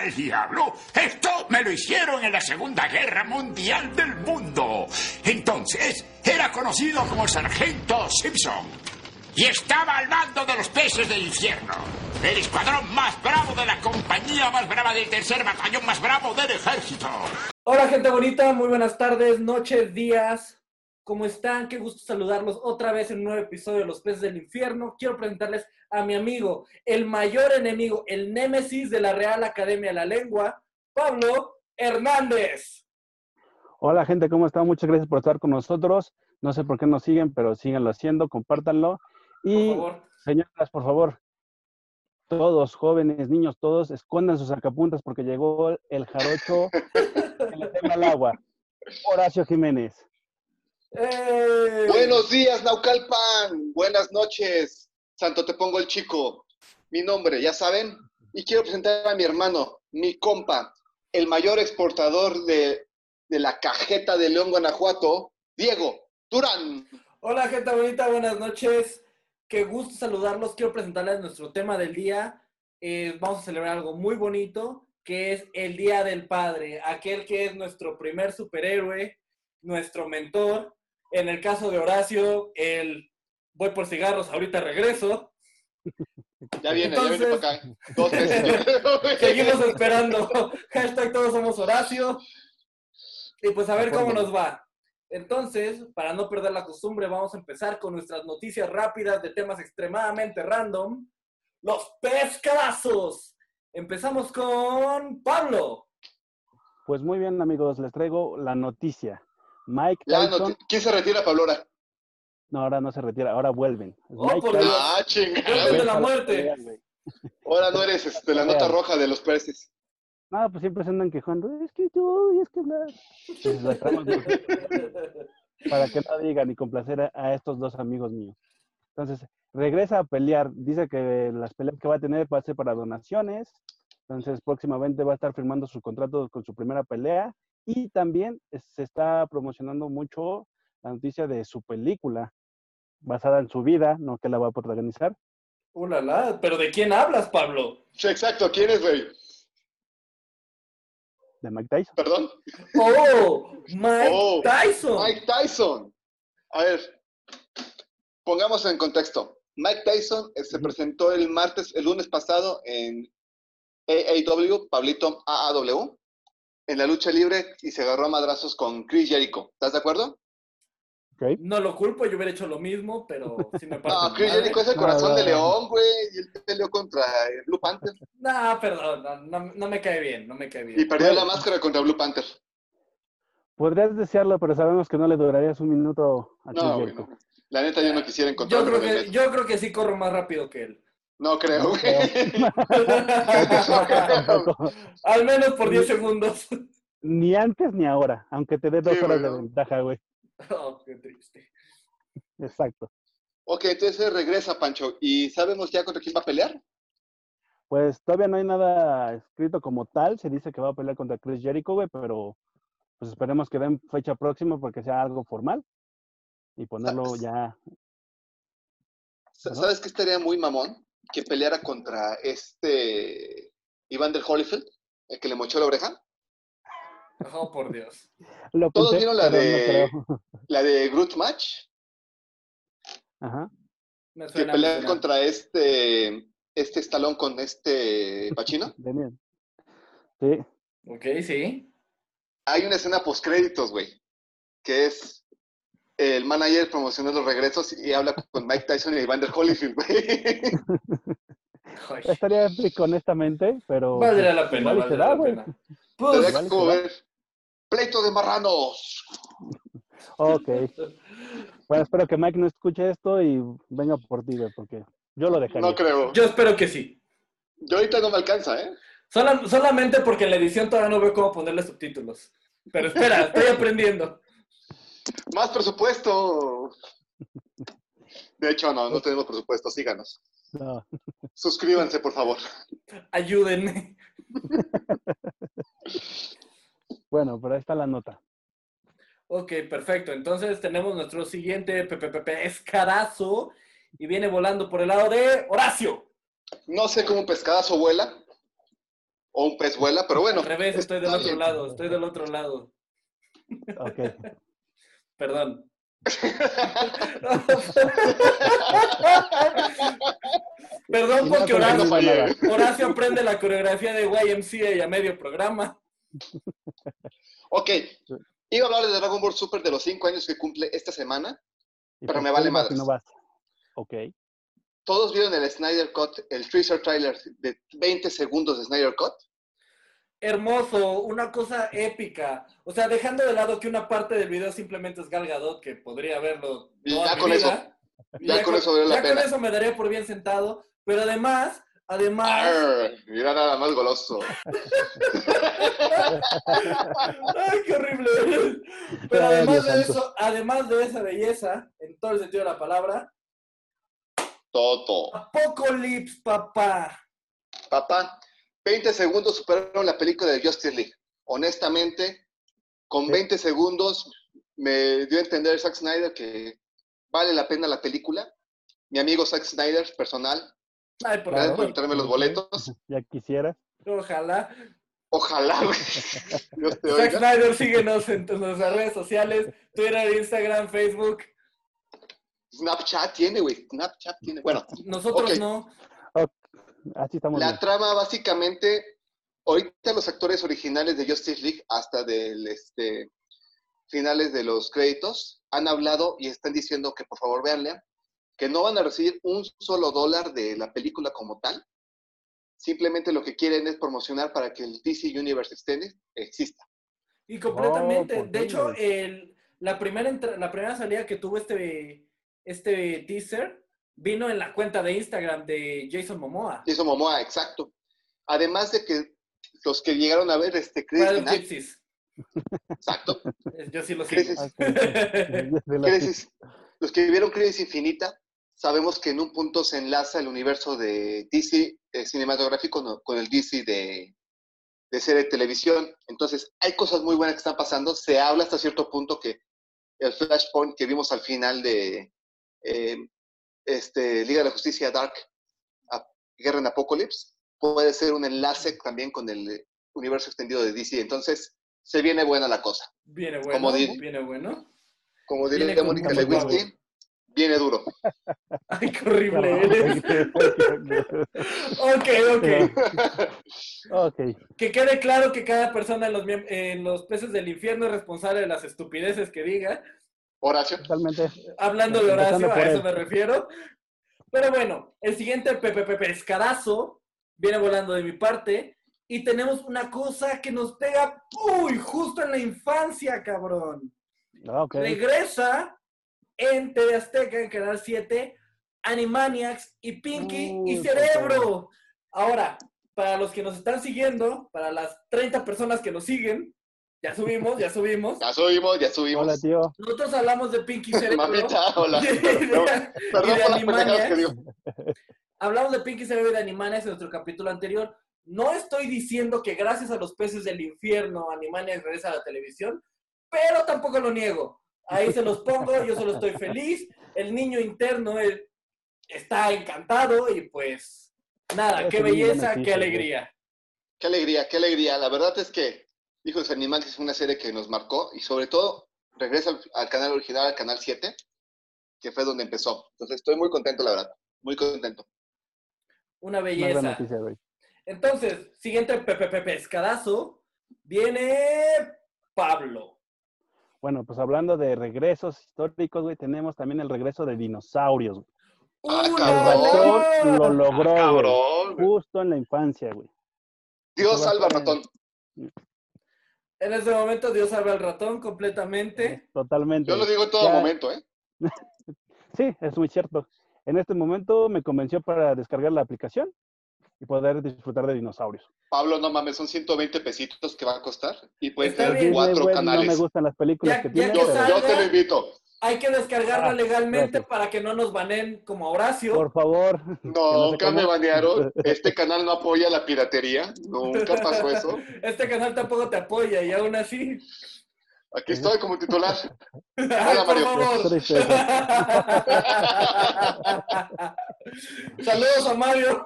al diablo? Esto me lo hicieron en la Segunda Guerra Mundial del Mundo. Entonces, era conocido como el Sargento Simpson. Y estaba al mando de los peces del infierno. El escuadrón más bravo de la compañía más brava del tercer batallón más bravo del ejército. Hola gente bonita, muy buenas tardes, noches, días. ¿Cómo están? Qué gusto saludarlos otra vez en un nuevo episodio de Los Peces del Infierno. Quiero presentarles a mi amigo, el mayor enemigo, el némesis de la Real Academia de la Lengua, Pablo Hernández. Hola gente, ¿cómo están? Muchas gracias por estar con nosotros. No sé por qué nos siguen, pero síganlo haciendo, compártanlo. Y, Por favor. señoras, por favor, todos, jóvenes, niños, todos, escondan sus sacapuntas porque llegó el jarocho que le teme al agua. Horacio Jiménez. ¡Eh! Buenos días, Naucalpan. Buenas noches, Santo Te Pongo el Chico. Mi nombre, ya saben. Y quiero presentar a mi hermano, mi compa, el mayor exportador de, de la cajeta de León, Guanajuato, Diego Durán. Hola gente bonita, buenas noches. Qué gusto saludarlos. Quiero presentarles nuestro tema del día. Eh, vamos a celebrar algo muy bonito, que es el Día del Padre, aquel que es nuestro primer superhéroe, nuestro mentor. En el caso de Horacio, el voy por cigarros, ahorita regreso. Ya viene, Entonces- ya viene para acá. Dos. Seguimos esperando. Hashtag todos somos Horacio. Y pues a ver cómo nos va. Entonces, para no perder la costumbre, vamos a empezar con nuestras noticias rápidas de temas extremadamente random. Los pescadazos. Empezamos con Pablo. Pues muy bien, amigos, les traigo la noticia. Mike ¿quién se retira, Pablora? No, ahora no se retira, ahora vuelven. Oh, Mike por Tyson Dios. Ah, chingada. Vuelven de la muerte. Ahora no eres este, la nota roja de los peces. No, pues siempre se andan quejando. Es que yo, y es que la para que no digan y complacer a, a estos dos amigos míos. Entonces, regresa a pelear. Dice que las peleas que va a tener va a ser para donaciones. Entonces, próximamente va a estar firmando su contrato con su primera pelea. Y también es- se está promocionando mucho la noticia de su película, basada en su vida, no que la va a protagonizar. Ulala, pero ¿de quién hablas, Pablo? Sí, exacto, ¿quién es, güey? de Mike Tyson. ¿Perdón? Oh, Mike Oh, Tyson. Mike Tyson. A ver, pongamos en contexto. Mike Tyson eh, se presentó el martes, el lunes pasado en AAW, Pablito AAW, en la lucha libre y se agarró a madrazos con Chris Jericho. ¿Estás de acuerdo? No lo culpo, yo hubiera hecho lo mismo, pero sí me No, parte. Chris Jericho es el No, corazón no, de no. León, güey, y él peleó contra Blue Panther No, perdón, no, no- no me cae bien, no me cae y bien. perdió la máscara contra Blue Panther. Podrías desearlo, pero sabemos que no le durarías un minuto a No, güey, no. La neta yo no quisiera encontrar Yo creo, que, yo creo que sí corro más rápido que él. No creo, No güey. Al menos por 10 segundos. Ni antes ni ahora, aunque te dé dos Sí, horas de ventaja, güey. Oh, qué triste. Exacto. Ok, entonces regresa, Pancho. ¿Y sabemos ya contra quién va a pelear? Pues todavía no hay nada escrito como tal. Se dice que va a pelear contra Chris Jericho, güey, pero pues esperemos que den fecha próxima porque sea algo formal y ponerlo ¿Sabes? ya. ¿Sabes qué estaría muy mamón? Que peleara contra este Iván del Holyfield, el que le mochó la oreja. Oh, por Dios. Lo ¿Todos vieron la no de-. La de Groot Match, Ajá. Me que suena, me pelea suena. contra este este estalón con este Pachino. Demian. Sí. Ok, sí. Hay una escena post créditos, güey, que es el manager promocionando los regresos y habla con Mike Tyson y Iván del Holyfield, güey. Estaría épico, honestamente, pero. Valdría la pena, valdría da, la pena. Pues, que como ver pleito de marranos. Ok. Bueno, espero que Mike no escuche esto y venga por ti, güey, porque yo lo dejaría. No creo. yo espero que sí. Yo ahorita no me alcanza, ¿eh? Sola- solamente porque en la edición todavía no veo cómo ponerle subtítulos. Pero espera, estoy aprendiendo. Más presupuesto. De hecho, no, no tenemos presupuesto, síganos. No. Suscríbanse, por favor. Ayúdenme. Bueno, pero ahí está la nota. Ok, perfecto. Entonces tenemos nuestro siguiente pepepepe escarazo y viene volando por el lado de Horacio. No sé cómo un pescadazo vuela, o un pez vuela, pero bueno. Al revés, estoy del otro bien. lado, estoy del otro lado. Ok. Perdón. Perdón porque Horacio. Horacio aprende la coreografía de YMCA y a medio programa. Ok, iba a hablar de Dragon Ball Super de los cinco años que cumple esta semana. ¿Y Pero me vale madres. no vas? Ok. Todos vieron el Snyder Cut, el teaser trailer de 20 segundos de Snyder Cut. Hermoso, una cosa épica. O sea, dejando de lado que una parte del video simplemente es Gal Gadot, que podría toda ya mi con vida. Y Ya con eso la ya con pena. eso me daría por bien sentado. Pero además, además, Arr, mira nada más goloso. ¡Ay, qué horrible! Pero además de santo. eso, además de esa belleza, en todo el sentido de la palabra, Toto. Apocalypse, papá. Papá, 20 segundos superaron la película de Justice League. Honestamente, con Sí. 20 segundos me dio a entender Zack Snyder que vale la pena la película. Mi amigo Zack Snyder, personal, Ay, por gracias por invitarme los boletos. Ya quisieras. Ojalá. Ojalá, güey. Dios te Zack. Snyder, síguenos en nuestras redes sociales, Twitter, Instagram, Facebook. Snapchat tiene, güey. Snapchat tiene. Bueno, Nosotros no. Así estamos La bien. trama básicamente, ahorita los actores originales de Justice League hasta del este finales de los créditos han hablado y están diciendo que por favor véanla, que no van a recibir un solo dólar de la película como tal. Simplemente lo que quieren es promocionar para que el DC Universe Extended exista. Y completamente. Oh, ¿por de hecho, el, la, primera entra- la primera salida que tuvo este, este teaser vino en la cuenta de Instagram de Jason Momoa. Jason Momoa, exacto. Además de que los que llegaron a ver este final, Gypsies. exacto, Yo sí lo sigo. Crisis. Crisis- los que vieron Crisis Infinita, sabemos que en un punto se enlaza el universo de DC eh, cinematográfico no- con el DC de, de serie de televisión. Entonces, hay cosas muy buenas que están pasando. Se habla hasta cierto punto que el Flashpoint que vimos al final de eh, este, Liga de la Justicia Dark, a- Guerra en Apocalypse, puede ser un enlace también con el universo extendido de DC. Entonces, se viene buena la cosa. Viene bueno. Como Viene bueno. Como diría Mónica Lewinsky. Viene duro. Ay, qué horrible eres. Ok, ok. ok. Que quede claro que cada persona en los, en los peces del infierno es responsable de las estupideces que diga. Horacio. Totalmente. Hablando de Horacio, a eso me refiero. Pero bueno, el siguiente Pepe Pescadazo viene volando de mi parte. Y tenemos una cosa que nos pega, uy, justo en la infancia, cabrón. Regresa en TV Azteca, en Canal 7, Animaniacs y Pinky y Cerebro. Ahora, para los que nos están siguiendo, para las 30 personas que nos siguen, ya subimos, ya subimos. Ya subimos, ya subimos. Hola, tío. Nosotros hablamos de Pinky y Cerebro. Mamita, hola. Y de- Perdón, y perdón de por las pendejadas que Animaniacs. digo. Hablamos de Pinky Cerebro y de Animaniacs en nuestro capítulo anterior. No estoy diciendo que gracias a los peces del infierno Animaniacs regresa a la televisión, pero tampoco lo niego. Ahí se los pongo, yo solo estoy feliz. El niño interno él, está encantado y pues nada, qué belleza, qué alegría. Qué alegría, qué alegría. La verdad es que Hijos de Animales es una serie que nos marcó y sobre todo regresa al, al canal original, al canal 7, que fue donde empezó. Entonces estoy muy contento, la verdad. Muy contento. Una belleza. noticia. Entonces, siguiente pepe pescadazo, viene Pablo. Bueno, pues hablando de regresos históricos, güey, tenemos también el regreso de dinosaurios, güey. Ah. Lo logró. Cabrón. güey. Justo en la infancia, güey. Dios salva al ratón. En este momento Dios salva al ratón completamente. Totalmente. Yo lo digo en todo Ya- momento, ¿eh? Sí, es muy cierto. En este momento me convenció para descargar la aplicación y poder disfrutar de dinosaurios. Pablo, no mames, son 120 pesitos que va a costar y pueden Está tener bien. Disney, cuatro güey, no me canales. gustan las películas Ya- que ya tiene, que Yo, pero yo te lo invito. Hay que descargarla Ah, legalmente gracias. para que no nos banen como a Horacio. por favor. no Nunca me banearon. Este canal no apoya la piratería. Nunca pasó eso. Este canal tampoco te apoya y aún así. Aquí estoy como titular. Por Mario. Saludos a Mario.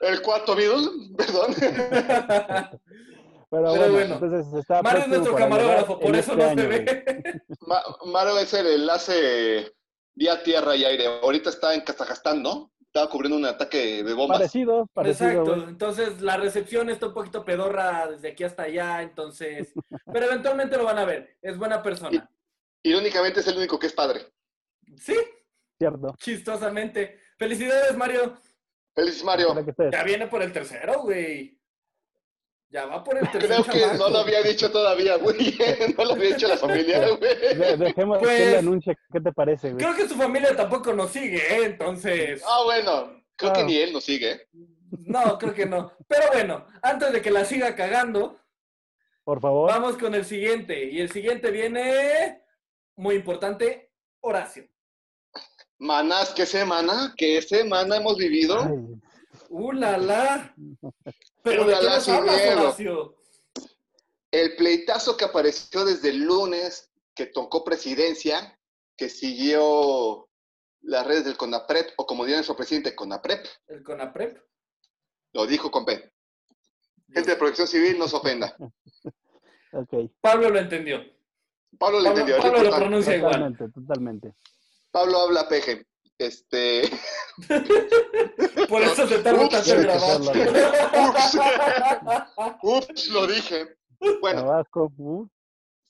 El cuarto Beatle, perdón. Pero, Pero bueno, bueno. entonces está Mario es nuestro camarógrafo, por eso este no se año, ve. Ma- Maro es el enlace vía tierra y aire. Ahorita está en Kazajstán, ¿no? Estaba cubriendo un ataque de bombas. Parecido, parecido. Exacto, güey. entonces la recepción está un poquito pedorra desde aquí hasta allá, entonces, pero eventualmente lo van a ver, es buena persona. Irónicamente es el único que es padre. Sí, Cierto. chistosamente. Felicidades, Mario. Feliz Mario. Ya viene por el tercero, güey. Ya va por el tercero. Creo que no lo había dicho todavía, güey. No lo había dicho la familia, güey. dejemos Pues- que él anuncie. ¿Qué te parece, güey? Creo que su familia tampoco nos sigue, ¿eh? entonces. Ah, bueno. Creo que Ah. ni él nos sigue. ¿eh? No, creo que no. Pero bueno, antes de que la siga cagando, Por favor. vamos con el siguiente. Y el siguiente viene, muy importante, Horacio. Manás, ¿qué semana? ¿Qué semana hemos vivido? Ay, ¡Uh, la, la! Pero ¡Uh, ¿de la, qué hablas, miedo! Horacio? El pleitazo que apareció desde el lunes, que tocó presidencia, que siguió las redes del CONAPREP, o como diría nuestro presidente, CONAPREP, El CONAPREP. lo dijo con P. Gente de protección civil, no se ofenda. ok. Pablo lo entendió. Pablo le Pablo, entendió. Pablo lo pronuncia igual. Totalmente, totalmente. Pablo habla peje. Este. Por eso se tarda tanto en grabar. Ups, lo dije. Bueno,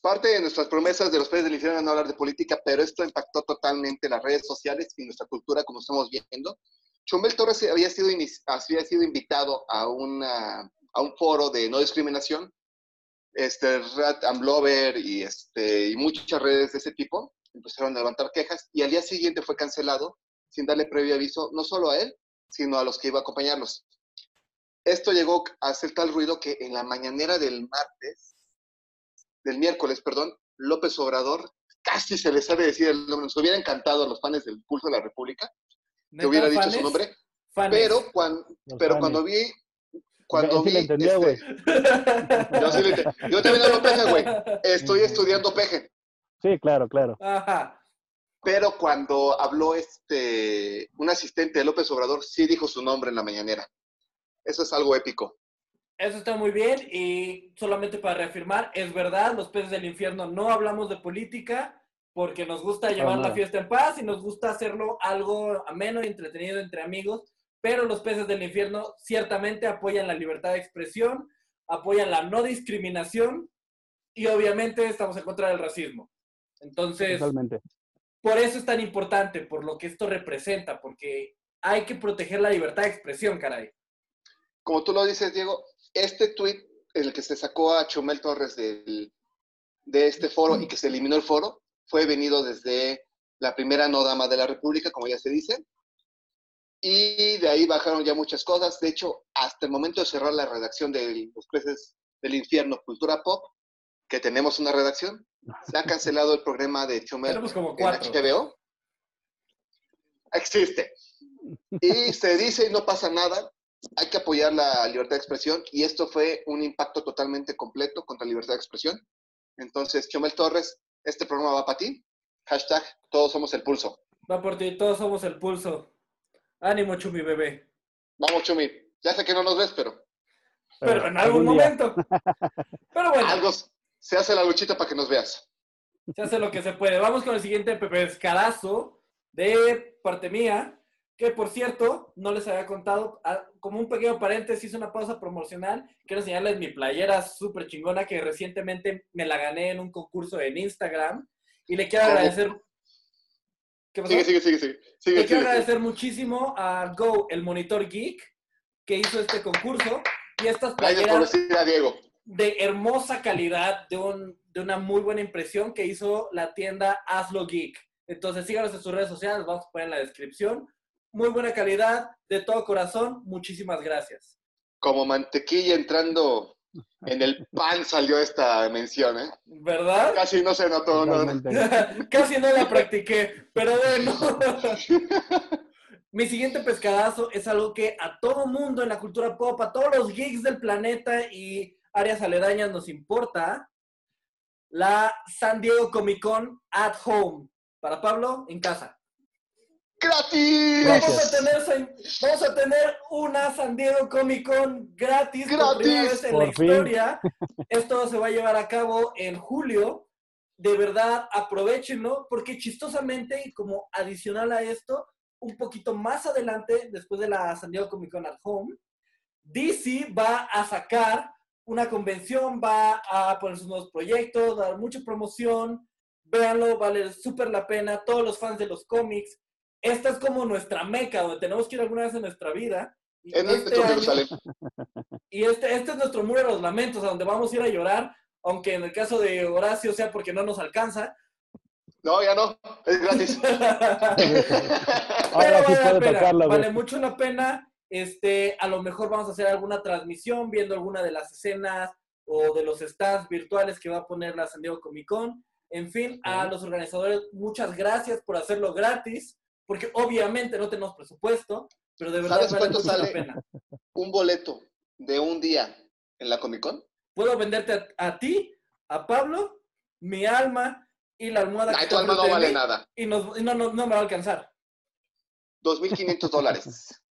parte de nuestras promesas de los países del infierno era no hablar de política, pero esto impactó totalmente las redes sociales y nuestra cultura, como estamos viendo. Chumel Torres había sido, había sido invitado a, una, a un foro de no discriminación, este, Rat and Blover y, este, y muchas redes de ese tipo empezaron a levantar quejas y al día siguiente fue cancelado sin darle previo aviso no solo a él, sino a los que iba a acompañarlos. Esto llegó a hacer tal ruido que en la mañanera del martes, del miércoles, perdón, López Obrador, casi se les sabe decir el nombre, nos hubiera encantado a los fans del Pulso de la República que ¿Neta, hubiera dicho fanes? su nombre, Fanes. pero, cuando, Los pero fanes. cuando vi, cuando sí vi, le entendió, este, güey. yo, sí yo también hablo peje, güey, estoy estudiando peje, Sí, claro, claro. Ajá. pero cuando habló este, un asistente de López Obrador, sí dijo su nombre en la mañanera. Eso es algo épico. Eso está muy bien y solamente para reafirmar, es verdad, los peces del infierno no hablamos de política porque nos gusta llevar la fiesta en paz y nos gusta hacerlo algo ameno y entretenido entre amigos, pero los peces del infierno ciertamente apoyan la libertad de expresión, apoyan la no discriminación y obviamente estamos en contra del racismo. Entonces, Totalmente. por eso es tan importante, por lo que esto representa, porque hay que proteger la libertad de expresión, caray. Como tú lo dices, Diego, este tweet, el que se sacó a Chumel Torres del- de este foro y que se eliminó el foro, fue venido desde la primera no dama de la República, como ya se dice. Y de ahí bajaron ya muchas cosas. De hecho, hasta el momento de cerrar la redacción de Los Peces del Infierno Cultura Pop, que tenemos una redacción, se ha cancelado el programa de Chumel Tenemos como en cuatro. HBO. Existe. Y se dice y no pasa nada. Hay que apoyar la libertad de expresión y esto fue un impacto totalmente completo contra la libertad de expresión. Entonces, Chumel Torres, este programa va para ti. Hashtag, todos somos el pulso. Va por ti, todos somos el pulso. Ánimo, Chumi bebé. Vamos, Chumi. Ya sé que no nos ves, pero Pero en algún momento. Pero bueno, algo se hace la luchita para que nos veas. se hace lo que se puede. Vamos con el siguiente pescadazo de parte mía. Que por cierto, no les había contado, ah, como un pequeño paréntesis, una pausa promocional. Quiero enseñarles mi playera súper chingona que recientemente me la gané en un concurso en Instagram. Y le quiero agradecer. ¿Qué pasó? Sigue, sigue, sigue, sigue. sigue, Le quiero sigue. agradecer muchísimo a Go, el monitor geek, que hizo este concurso. Y estas Gracias por playeras decir a Diego. De hermosa calidad, de, un- de una muy buena impresión que hizo la tienda Hazlo Geek. Entonces síganos en sus redes sociales, vamos a poner en la descripción. Muy buena calidad, de todo corazón, muchísimas gracias. Como mantequilla entrando en el pan salió esta mención, ¿eh? ¿Verdad? Casi no se notó, ¿no? Casi no la practiqué, pero bueno. Mi siguiente pescadazo es algo que a todo mundo en la cultura pop, a todos los geeks del planeta y áreas aledañas nos importa. La San Diego Comic Con at Home. Para Pablo, en casa. ¡Gratis! Vamos a, tener, vamos a tener una San Diego Comic Con gratis, por Gratis. primera vez en Por la fin. historia. Esto se va a llevar a cabo en julio. De verdad, aprovechenlo, porque chistosamente, y como adicional a esto, un poquito más adelante, después de la San Diego Comic Con at Home, DC va a sacar una convención, va a poner sus nuevos proyectos, dar mucha promoción. Véanlo, vale súper la pena. Todos los fans de los cómics. Esta es como nuestra meca, donde tenemos que ir alguna vez en nuestra vida. Y En este Metro año- Jerusalén. y este, este es nuestro muro de los lamentos, a donde vamos a ir a llorar, aunque en el caso de Horacio sea porque no nos alcanza. No, ya no. Es gratis. Ahora sí Pero vale la puede pena. Vale mucho la pena. Este, a lo mejor vamos a hacer alguna transmisión viendo alguna de las escenas o de los stands virtuales que va a poner la San Diego Comic Con. En fin, a los organizadores, muchas gracias por hacerlo gratis, porque obviamente no tenemos presupuesto, pero de verdad ¿Sabes vale cuánto mucho la sale? pena. Un boleto de un día en la Comic Con. Puedo venderte a, a ti, a Pablo, mi alma y la almohada Ay, que tu alma no vale mí, nada. Y, nos- y no, no, no me va a alcanzar. 2.500 dólares.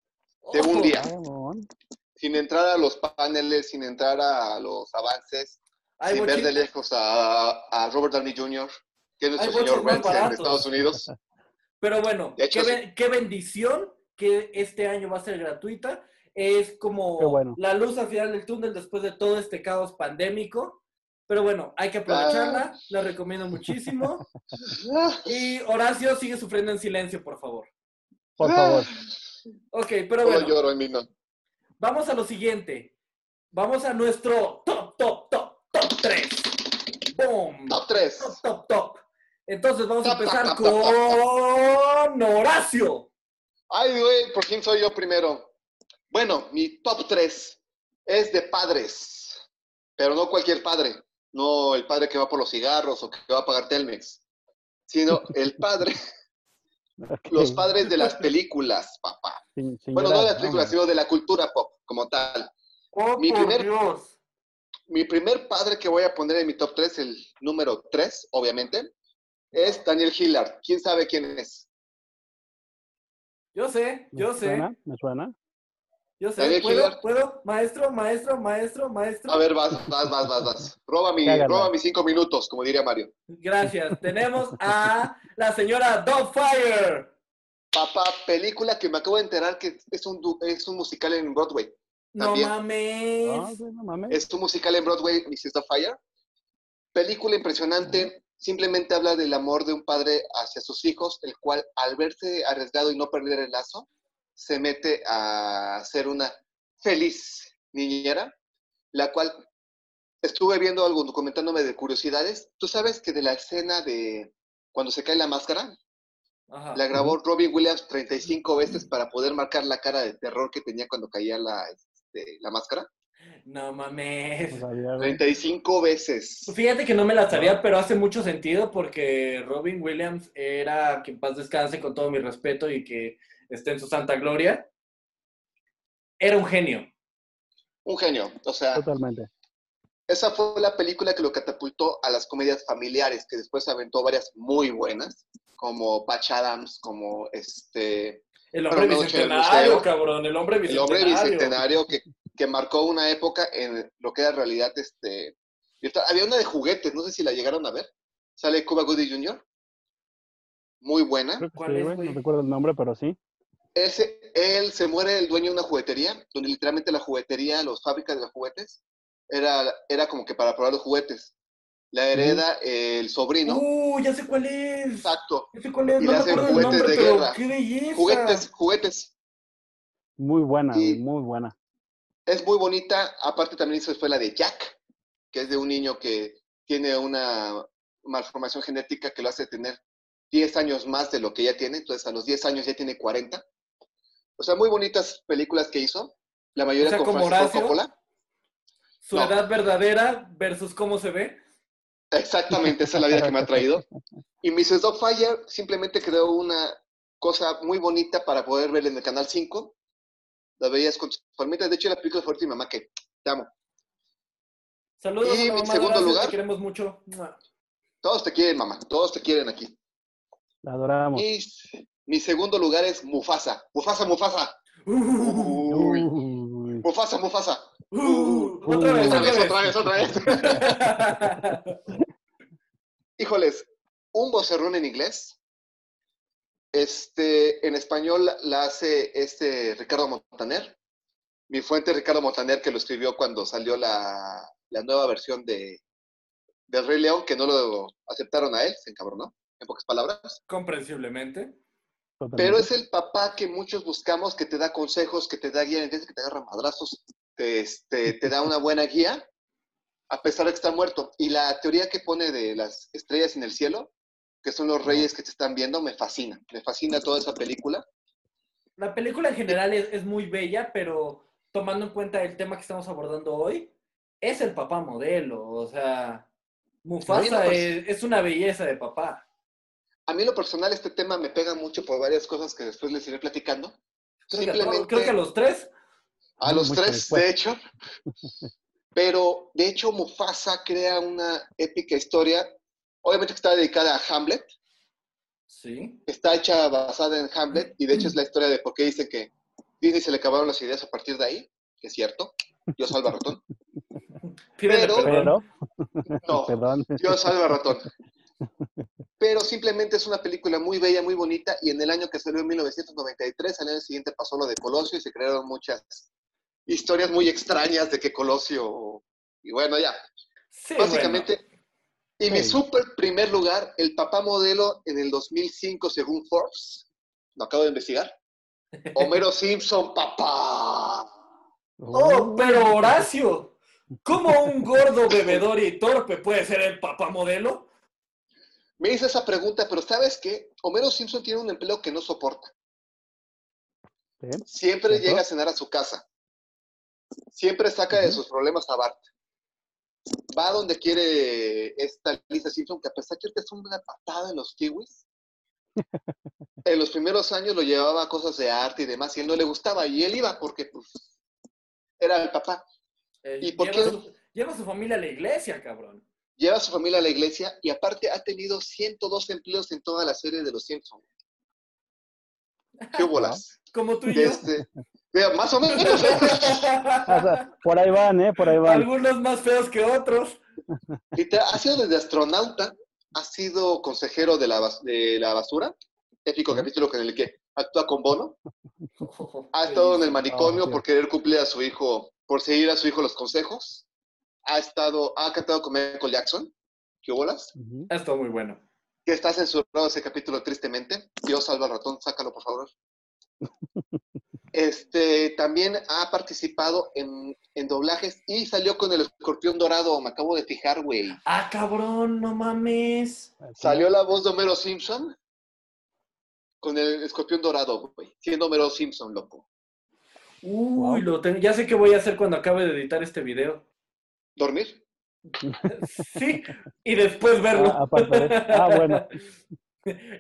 De un día. Cabrón. Sin entrar a los paneles, sin entrar a los avances, Hay sin ver de lejos a, a Robert Downey Jr., que es nuestro Hay señor en baratos. Estados Unidos. Pero bueno, De hecho, qué, sí. qué bendición que este año va a ser gratuita. Es como bueno. la luz al final del túnel después de todo este caos pandémico. Pero bueno, hay que aprovecharla. Ah. La recomiendo muchísimo. Ah, Y Horacio sigue sufriendo en silencio, por favor. Por favor. Ok, pero Todo bueno. lloro en mí, no. Vamos a lo siguiente. Vamos a nuestro top, top, top, top 3. ¡Boom! Top 3. Top, top, top. Entonces vamos a Top, empezar top, top, top. con Horacio. Ay, güey, por fin soy yo primero. Bueno, mi top 3 es de padres, pero no cualquier padre, no el padre que va por los cigarros o que va a pagar Telmex, sino el padre, Los padres de las películas, papá. Sin- sin Bueno, no de las películas, hombre. sino de la cultura pop como tal. Oh, Mi por primer- Dios. Mi primer padre que voy a poner en mi top 3, el número 3, obviamente, es Daniel Hillard. ¿Quién sabe quién es? Yo sé, ¿Me yo sé, suena? ¿Me suena? Yo sé. ¿Puedo? ¿Puedo? Maestro, maestro, maestro, maestro. A ver, vas, vas, vas, vas, vas. Roba, mi, roba mis cinco minutos, como diría Mario. Gracias. Tenemos a la señora Dogfire. Papá, película que me acabo de enterar que es un, du- es un musical en Broadway. No mames. No, güey, no mames. Es un musical en Broadway, Mrs. Fire. Película impresionante. Simplemente habla del amor de un padre hacia sus hijos, el cual al verse arriesgado y no perder el lazo, se mete a ser una feliz niñera, la cual estuve viendo algo, documentándome de curiosidades. Tú sabes que de la escena de cuando se cae la máscara, Ajá. La grabó Robin Williams 35 veces para poder marcar la cara de terror que tenía cuando caía la, este, la máscara. No mames. sabía, güey. 35 veces. Fíjate que no me la sabía, pero hace mucho sentido porque Robin Williams era, que en paz descanse con todo mi respeto y que esté en su santa gloria, era un genio. Un genio. O sea, Totalmente. esa fue la película que lo catapultó a las comedias familiares, que después aventó varias muy buenas, como Patch Adams, como este, El hombre bicentenario, cabrón, el hombre El bicentenario. hombre bicentenario que, que marcó una época en lo que era realidad este virtual. Había una de juguetes, no sé si la llegaron a ver. Sale Cuba Gooding Jr. Muy buena. No recuerdo el nombre, pero sí. Él se, él se muere el dueño de una juguetería, donde literalmente la juguetería, los fábricas de los juguetes, era, era como que para probar los juguetes. La hereda el sobrino. Uh, ya sé cuál es. Exacto. Ya sé cuál es, Y no le hacen juguetes nombre, de guerra. qué belleza. Juguetes, juguetes. Muy buena, Y- muy buena. Es muy bonita. Aparte también hizo después la de Jack, que es de un niño que tiene una malformación genética que lo hace tener 10 años más de lo que ya tiene. Entonces a los 10 años ya tiene 40. O sea, muy bonitas películas que hizo. La mayoría O sea, con como Francis Horacio. Ford Coppola. Su No. edad verdadera versus cómo se ve. Exactamente, esa es la vida que me ha traído. Y Mrs. Doubtfire simplemente creó una cosa muy bonita para poder ver en el Canal 5. La veías con tus palmitas. De hecho, la película fue mi mamá que te amo. Saludos Y a mamá de segundo lugar. te queremos mucho. Todos te quieren, mamá. Todos te quieren aquí. La adoramos. Y Mi segundo lugar es Mufasa. Mufasa, Mufasa. Uy. Uy. Mufasa, Mufasa. Uh, otra vez, Otra vez, otra otra vez, otra vez. Híjoles, un vocerrón en inglés. Este, en español la hace este Ricardo Montaner. Mi fuente Ricardo Montaner, que lo escribió cuando salió la, la nueva versión de, del Rey León, que no lo aceptaron a él, se encabronó, en pocas palabras. Comprensiblemente. Pero es el papá que muchos buscamos, que te da consejos, que te da guía, que te agarra madrazos, te, este, te da una buena guía, a pesar de que está muerto. Y la teoría que pone de las estrellas en el cielo, que son los reyes que te están viendo, me fascina. Me fascina toda esa película. La película en general es, es muy bella, pero tomando en cuenta el tema que estamos abordando hoy, es el papá modelo. O sea, Mufasa pues- es, es una belleza de papá. A mí en lo personal este tema me pega mucho por varias cosas que después les iré platicando. Creo que, Simplemente creo que a los tres. a los Mucho tres, después. de hecho. Pero de hecho Mufasa crea una épica historia, obviamente que está dedicada a Hamlet, Sí. está hecha basada en Hamlet y de hecho es la historia de por qué dice que Disney se le acabaron las ideas a partir de ahí, que es cierto. Yo salva ratón. Pero, No, perdón. Yo salva ratón. Pero simplemente es una película muy bella, muy bonita y en el año que salió en 1993, al año siguiente pasó lo de Colosio y se crearon muchas historias muy extrañas de que Colosio y bueno, ya, Sí, básicamente y mi super primer lugar, el papá modelo en el 2005 según Forbes, lo acabo de investigar. Homero Simpson, papá. Oh, pero Horacio, ¿cómo un gordo bebedor y torpe puede ser el papá modelo? Me hice esa pregunta, pero ¿sabes qué? Homero Simpson tiene un empleo que no soporta. ¿sí? Siempre llega a cenar a su casa. Siempre saca de sus problemas a Bart. Va donde quiere esta Lisa Simpson, que a pesar que ahorita es una patada en los kiwis, en los primeros años lo llevaba a cosas de arte y demás, y él no le gustaba, y él iba porque pues, era el papá. Eh, ¿Y por lleva, qué? su, lleva a su familia a la iglesia, cabrón. Lleva a su familia a la iglesia y aparte ha tenido 102 empleos en toda la serie de los Simpsons. ¿Qué bolas? Como tú y yo. Este, vea, más o menos. O sea, por ahí van, ¿eh? Por ahí van. Algunos más feos que otros. Ha sido desde astronauta, ha sido consejero de la, bas- de la basura, épico capítulo en el que actúa con Bono, ha estado en el manicomio Oh, por querer cumplir a su hijo, por seguir a su hijo los consejos, ha estado, ha cantado con Michael Jackson, ¿qué bolas? Ujú. Esto muy bueno. Que está censurado ese capítulo tristemente. Dios salva al ratón, sácalo por favor. Este, también ha participado en, en doblajes y salió con el escorpión dorado, me acabo de fijar, güey. Ah, cabrón, no mames. Así Salió la voz de Homero Simpson con el escorpión dorado, güey. Siendo Homero Simpson, loco. Uy, Wow. lo tengo. Ya sé qué voy a hacer cuando acabe de editar este video. ¿Dormir? Sí, y después verlo. Ah, aparte ah, bueno.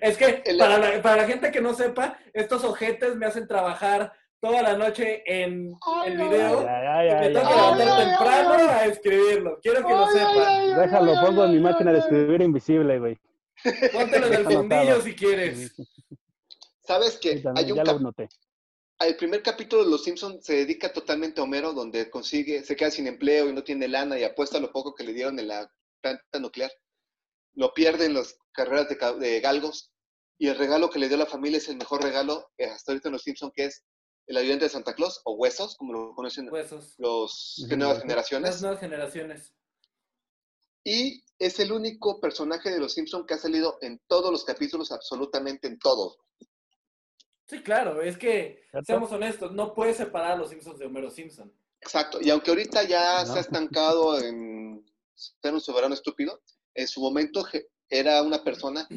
Es que El- para la, para la gente que no sepa, estos ojetes me hacen trabajar toda la noche en el video. Ay, ay, y me tengo que levantar ay. temprano a escribirlo. Quiero que lo sepan. Déjalo, pongo en mi máquina de escribir invisible, güey. Póntelo en el anotado. si quieres. ¿Sabes que hay un ya lo cap- el primer capítulo de Los Simpsons se dedica totalmente a Homero, donde consigue, se queda sin empleo y no tiene lana y apuesta lo poco que le dieron en la planta nuclear. Lo pierde en las carreras de, galgos y el regalo que le dio la familia es el mejor regalo eh, hasta ahorita en Los Simpsons, que es el ayudante de Santa Claus o Huesos, como lo conocen Huesos. los Ujú, nuevas Huesos. generaciones. Las nuevas generaciones. Y es el único personaje de Los Simpsons que ha salido en todos los capítulos, absolutamente en todos. Sí, claro, es que, ¿Cierto? seamos honestos, no puedes separar a los Simpsons de Homero Simpson. Exacto. Y aunque ahorita ya No. se ha estancado en ser un soberano estúpido, en su momento era una persona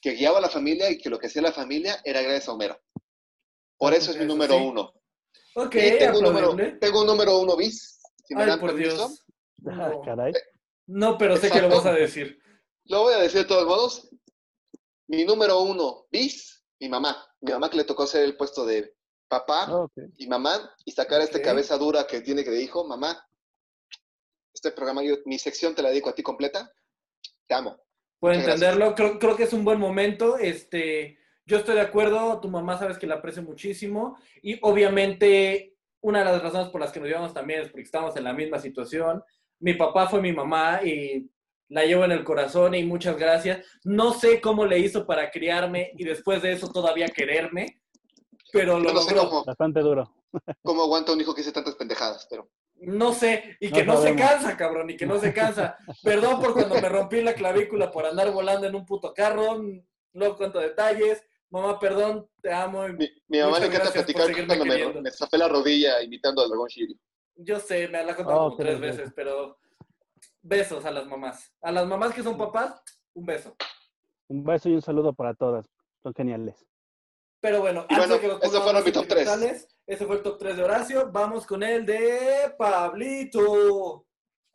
que guiaba a la familia y que lo que hacía la familia era gracias a Homero. Por eso es mi número sí. uno. Ok, y tengo un, número, tengo un número uno bis. Si me Ay, dan por permiso. Dios. Ah, No. caray. No, pero sé que lo vas a decir. Lo voy a decir de todos modos. Mi número uno bis, mi mamá. Mi mamá que le tocó hacer el puesto de papá Ok. y mamá y sacar a Ok. cabeza dura que tiene que le dijo, mamá, este programa, yo, mi sección te la dedico a ti completa. Te amo. Puedo Muchas entenderlo. Creo, creo que es un buen momento. Este, Yo estoy de acuerdo, tu mamá sabes que la aprecio muchísimo y obviamente una de las razones por las que nos llevamos también es porque estamos en la misma situación. Mi papá fue mi mamá y la llevo en el corazón y muchas gracias. No sé cómo le hizo para criarme y después de eso todavía quererme, pero lo no sé cómo, Bastante duro. cómo aguanta un hijo que dice tantas pendejadas, pero. No sé, y que No no, se cansa, cabrón, y que no se cansa. Perdón por cuando me rompí la clavícula por andar volando en un puto carro, no cuento detalles. Mamá, perdón, te amo. y Mi, mi mamá le encanta platicar cuando me, me zafé la rodilla imitando al dragón Shiryu. Yo sé, me la he contado Oh, como tres veces, pero besos a las mamás. A las mamás que son papás, un beso. Un beso y un saludo para todas. Son geniales. Pero bueno, Y bueno, pongamos fueron mi top tres. sentimentales, Ese fue el top 3 de Horacio. Vamos con el de Pablito.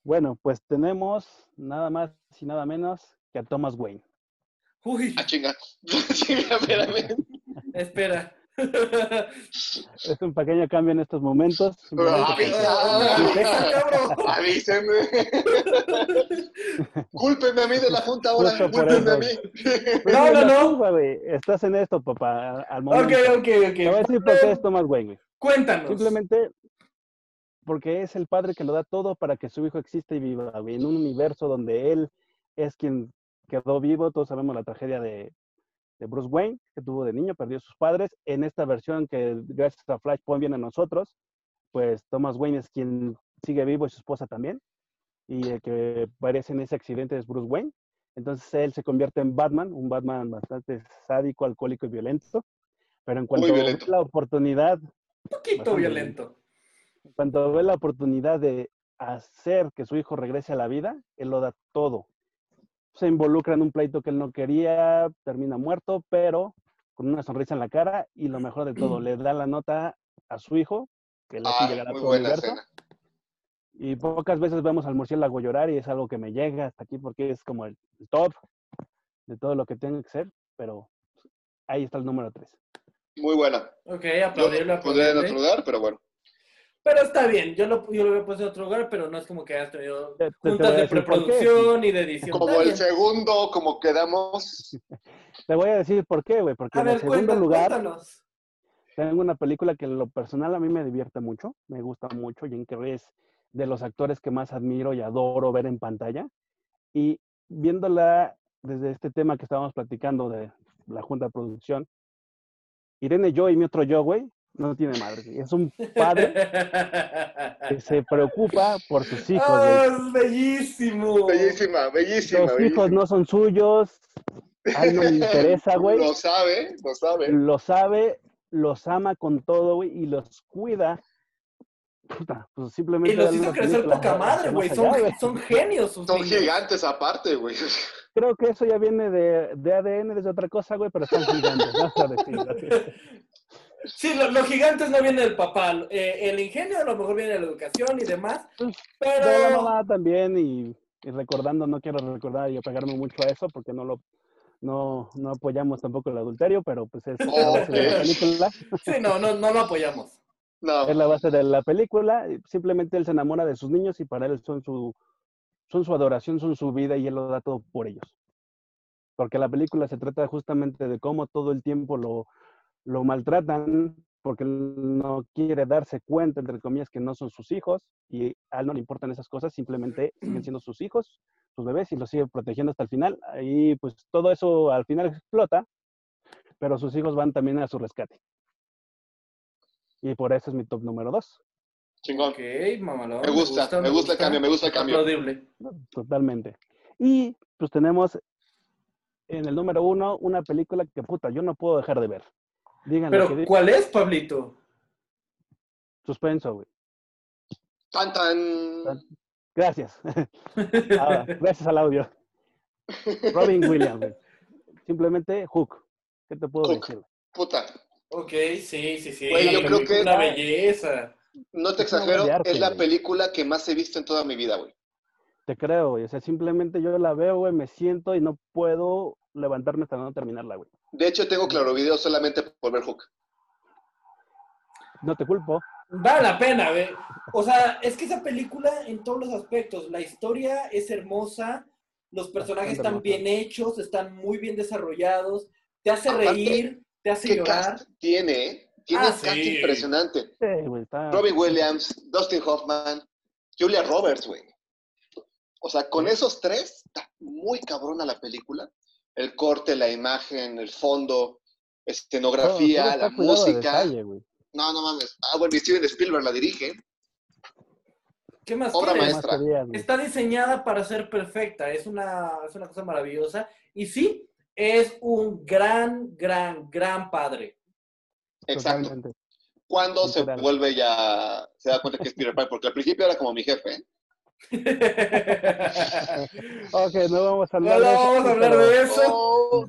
Bueno, pues tenemos nada más y nada menos que a Thomas Wayne. Uy, Ah, chinga. chinga, espérame. espera. Es un pequeño cambio en estos momentos. Ah. Avísenme. Cúlpenme a mí de la junta ahora. Cúlpenme a mí. No, no, no. güey, Estás en esto, papá, al- Ok, momento. ok, Te voy a ok. decir por qué es Thomas Wayne, güey. Cuéntanos. Simplemente porque es el padre que lo da todo para que su hijo exista y viva, güey, en un universo donde él es quien quedó vivo. Todos sabemos la tragedia de, de Bruce Wayne, que tuvo de niño, perdió a sus padres. En esta versión que gracias a Flashpoint viene a nosotros, pues Thomas Wayne es quien sigue vivo y su esposa también. Y el que aparece en ese accidente es Bruce Wayne. Entonces él se convierte en Batman, un Batman bastante sádico, alcohólico y violento. Pero en cuanto ve la oportunidad Un poquito violento. cuando ve la oportunidad de hacer que su hijo regrese a la vida, él lo da todo. Se involucra en un pleito que él no quería, termina muerto, pero con una sonrisa en la cara y lo mejor de todo, le da la nota a su hijo, que le hace Ah, llegar a muy todo universo. escena. Y pocas veces vemos al murciélago llorar y es algo que me llega hasta aquí porque es como el top de todo lo que tiene que ser, pero ahí está el número 3. Muy buena. Ok, Yo en aplaudirle. otro lugar, pero bueno. Pero está bien, yo lo, yo lo había puesto en otro lugar, pero no es como que hayas tenido Te- te- te juntas de preproducción y de edición. Como el segundo, como quedamos. Te voy a decir por qué, güey, porque A en el ver, segundo cuéntanos, lugar cuéntanos. Tengo una película que en lo personal a mí me divierte mucho, me gusta mucho. Jim Carrey es de los actores que más admiro y adoro ver en pantalla. Y viéndola desde este tema que estábamos platicando de la junta de producción, Irene yo y mi otro yo, güey, no tiene madre. güey. Es un padre que se preocupa por sus hijos, ¡Ah, es bellísimo! Bellísima, bellísima. Los hijos bellísima. no son suyos, a él no le interesa, güey. Lo sabe, lo sabe. lo sabe, los ama con todo, güey, y los cuida. Puta, pues simplemente. Y los hizo crecer poca madre, güey. Son, son genios sus Son niños. gigantes aparte, güey. Creo que eso ya viene de, de ADN, desde otra cosa, güey, pero están gigantes, a decirlo así. Sí, lo- los gigantes no vienen del papá. Eh, el ingenio a lo mejor viene de la educación y demás. Pues, De la Pero mamá también, y, y recordando, no quiero recordar y apegarme mucho a eso, porque no lo. No, no apoyamos tampoco el adulterio, pero pues es la base de la película. sí, no, no, no lo apoyamos. No, es la base de la película. Simplemente él se enamora de sus niños y para él son su, son su adoración, son su vida y él lo da todo por ellos. Porque la película se trata justamente de cómo todo el tiempo lo, lo maltratan porque no quiere darse cuenta, entre comillas, que no son sus hijos y a él no le importan esas cosas, simplemente siguen siendo sus hijos, sus bebés y los sigue protegiendo hasta el final. Y pues todo eso al final explota, pero sus hijos van también a su rescate. Y por eso es mi top número dos. chingón. Ok, mamalón. Me gusta, me gusta el cambio, me gusta el cambio. Totalmente. Y pues tenemos en el número uno una película que puta, yo no puedo dejar de ver. Pero, ¿cuál es, Pablito? suspenso, güey. Tan, tan. Gracias. Ah, gracias al audio. Robin Williams, güey. Simplemente Hook. ¿Qué te puedo Hook. decir? Puta. Ok, sí, sí, sí. Güey, yo creo que- Una belleza. No te exagero, arte, es la güey. película que más he visto en toda mi vida, güey. Te creo, güey. O sea, simplemente yo la veo, güey, me siento y no puedo levantarme hasta no terminarla, güey. De hecho, tengo claro video solamente por ver Hook. No te culpo. Vale la pena, ve. O sea, es que esa película en todos los aspectos, la historia es hermosa, los personajes Bastante están bien hechos, están muy bien desarrollados, te hace Aparte, reír, te hace ¿Qué llorar. cast tiene? eh? Tiene Ah, un cast sí. impresionante. Sí, güey, está... Robbie Williams, Dustin Hoffman, Julia Roberts, güey. O sea, con esos tres, está muy cabrona la película. El corte, la imagen, el fondo, escenografía, está la música. detalle. No, no mames. Ah, bueno, y Steven Spielberg la dirige. ¿Qué más Obra quieres? ¿Qué más maestra. querías? Está diseñada para ser perfecta, es una, es una cosa maravillosa. Y sí, es un gran, gran, gran padre. Exacto. Totalmente. Cuando se vuelve ya, se da cuenta que es Peter Pan, porque al principio era como mi jefe. Ok, no vamos a No, hablar no de eso. vamos a hablar pero- de eso. Oh,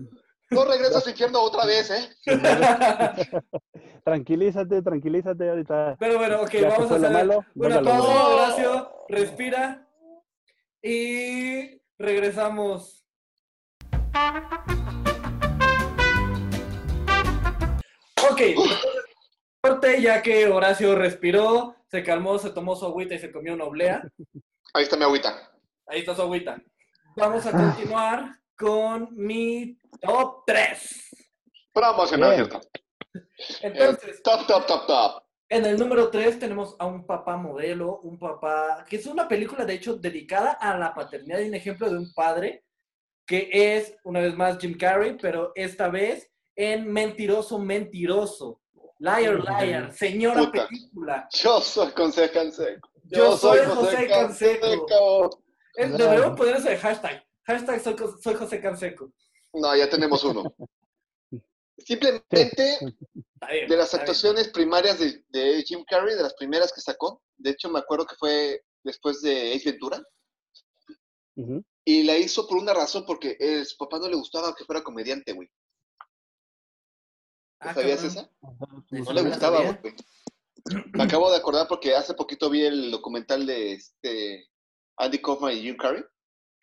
no regresas al infierno otra vez, ¿eh? Tranquilízate, tranquilízate ahorita. Pero bueno, ok, Ya vamos a hacer malo, un vuelve a lo aplauso, bueno. Horacio, respira y regresamos. Ok, corte, ya que Horacio respiró, se calmó, se tomó su agüita y se comió una oblea. Ahí está mi agüita. Ahí está su agüita. Vamos a continuar con mi top 3. Promocional. ¿cierto? Entonces, Top, top, top, top. En el número 3 tenemos a un papá modelo, un papá, que es una película de hecho dedicada a la paternidad y un ejemplo de un padre que es, una vez más, Jim Carrey, pero esta vez en Mentiroso, Mentiroso. Liar, Liar, señora Puta. película. Yo soy Canseco. Yo soy José Canseco. Es- Claro. Deberíamos poner ese hashtag. Hashtag soy, soy José Canseco. No, ya tenemos uno. Simplemente bien, de las bien. actuaciones primarias de, de Jim Carrey, de las primeras que sacó, de hecho me acuerdo que fue después de Ace Ventura, y la hizo por una razón, porque eh, su papá no le gustaba que fuera comediante, güey. Ah, ¿Sabías cabrón. esa? Eso No le gustaba, güey. Me acabo de acordar porque hace poquito vi el documental de este Andy Kaufman y Jim Carrey,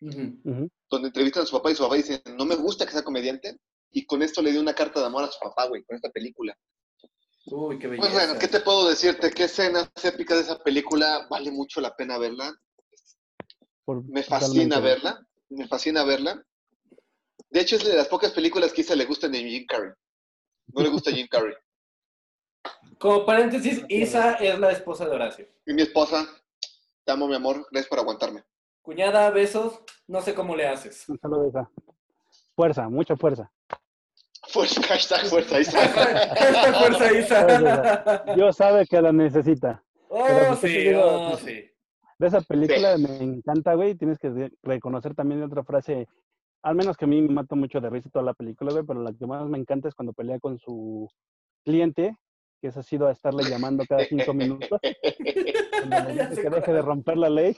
donde entrevistan a su papá y su papá dice, no me gusta que sea comediante, y con esto le dio una carta de amor a su papá, güey, con esta película. Uy, qué Pues belleza. bueno, ¿qué te puedo decirte? ¿Qué escenas épicas de esa película? Vale mucho la pena verla. Por- Me fascina verla. Me fascina verla. De hecho, es de las pocas películas que a Isa le gustan de Jim Carrey. No le gusta Jim Carrey. Como paréntesis, Isa es la esposa de Horacio. Y mi esposa, te amo, mi amor. Gracias por aguantarme. Cuñada, besos, no sé cómo le haces. Un saludo, Isa. Fuerza, mucha fuerza. Fuerza, hashtag fuerza, Isa. Esta fuerza, Isa. Dios sabe que la necesita. Oh, Pero pues, sí, digo, oh, pues, sí. De esa película me encanta, güey. Tienes que re- reconocer también otra frase, al menos que a mí me mata mucho de risa toda la película, güey, pero la que más me encanta es cuando pelea con su cliente, que es así a estarle llamando cada cinco minutos. Que deje de romper la ley.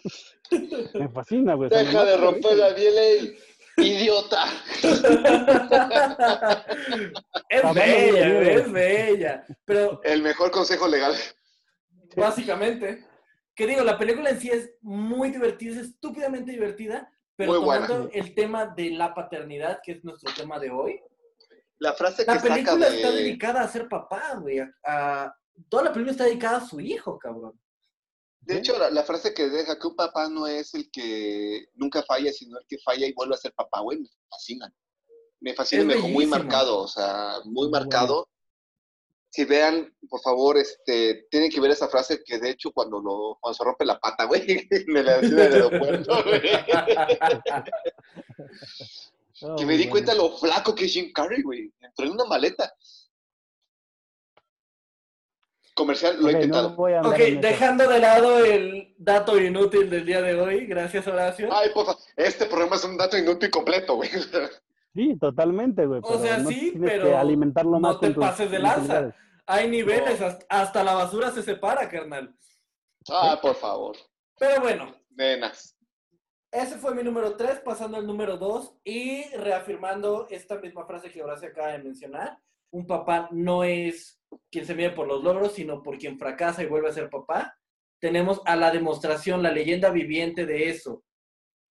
Me fascina, güey. Deja de romper la ley. Idiota. es de bella, es bella. Pero El mejor consejo legal. básicamente, que digo, la película en sí es muy divertida, es estúpidamente divertida, pero Muy buena. tomando el tema de la paternidad, que es nuestro tema de hoy, La frase que la saca película está de... dedicada a ser papá, güey. a- a- Toda la película está dedicada a su hijo, cabrón. De hecho, la, la frase que deja que un papá no es el que nunca falla, sino el que falla y vuelve a ser papá, güey, me fascina. Me fascina, Es me dejó muy marcado, o sea, muy marcado. Si vean, por favor, este, tienen que ver esa frase que de hecho cuando, lo, cuando se rompe la pata, güey, me la decía en el aeropuerto, güey. Oh, que me di bueno. cuenta lo flaco que es Jim Carrey, güey. Entró en una maleta. Comercial, lo he no intentado. voy a andar Ok, dejando de lado el dato inútil del día de hoy, gracias Horacio. Ay, por favor, este programa es un dato inútil completo, güey. Sí, totalmente, güey. O sea, no sí, pero que alimentarlo no más te con tus pases de lanza. Hay niveles, hasta- hasta la basura se separa, carnal. Ah, por favor. Pero bueno, Nenas. Ese fue mi número 3, pasando al número 2 y reafirmando esta misma frase que Horacio acaba de mencionar. Un papá no es quien se mide por los logros, sino por quien fracasa y vuelve a ser papá. Tenemos a la demostración, la leyenda viviente de eso.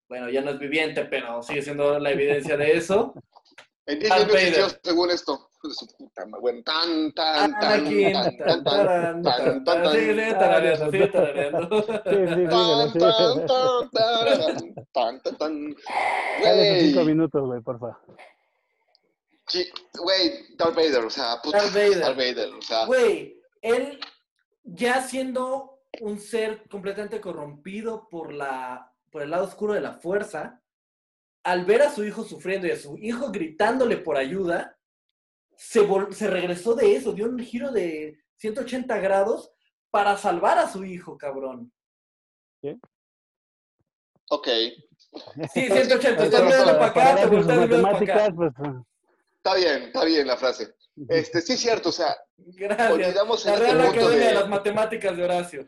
Bueno, ya no es viviente, pero sigue siendo la evidencia de eso. En 10 Darth años existió, Vader. según esto. Hijo de su puta madre. Bueno, tan, tan, tan, tan, tan, tan, tan, tan, tan, tan, tan, cinco Güey, minutos, güey, por favor. Sí, güey, Darth Vader, o sea, puta, Darth Vader. Darth Vader, o sea, Güey, él ya siendo un ser completamente corrompido por, la, por el lado oscuro de la fuerza, al ver a su hijo sufriendo y a su hijo gritándole por ayuda, se, vol- se regresó de eso, dio un giro de 180 grados para salvar a su hijo, cabrón. ok, Sí, 180, Tienes estás razón. para acá, Para te volteas para matemáticas, acá. pues. está bien, está bien la frase. Este, sí es cierto, o sea, Gracias. olvidamos La este Real Academia de... de- las Matemáticas de Horacio.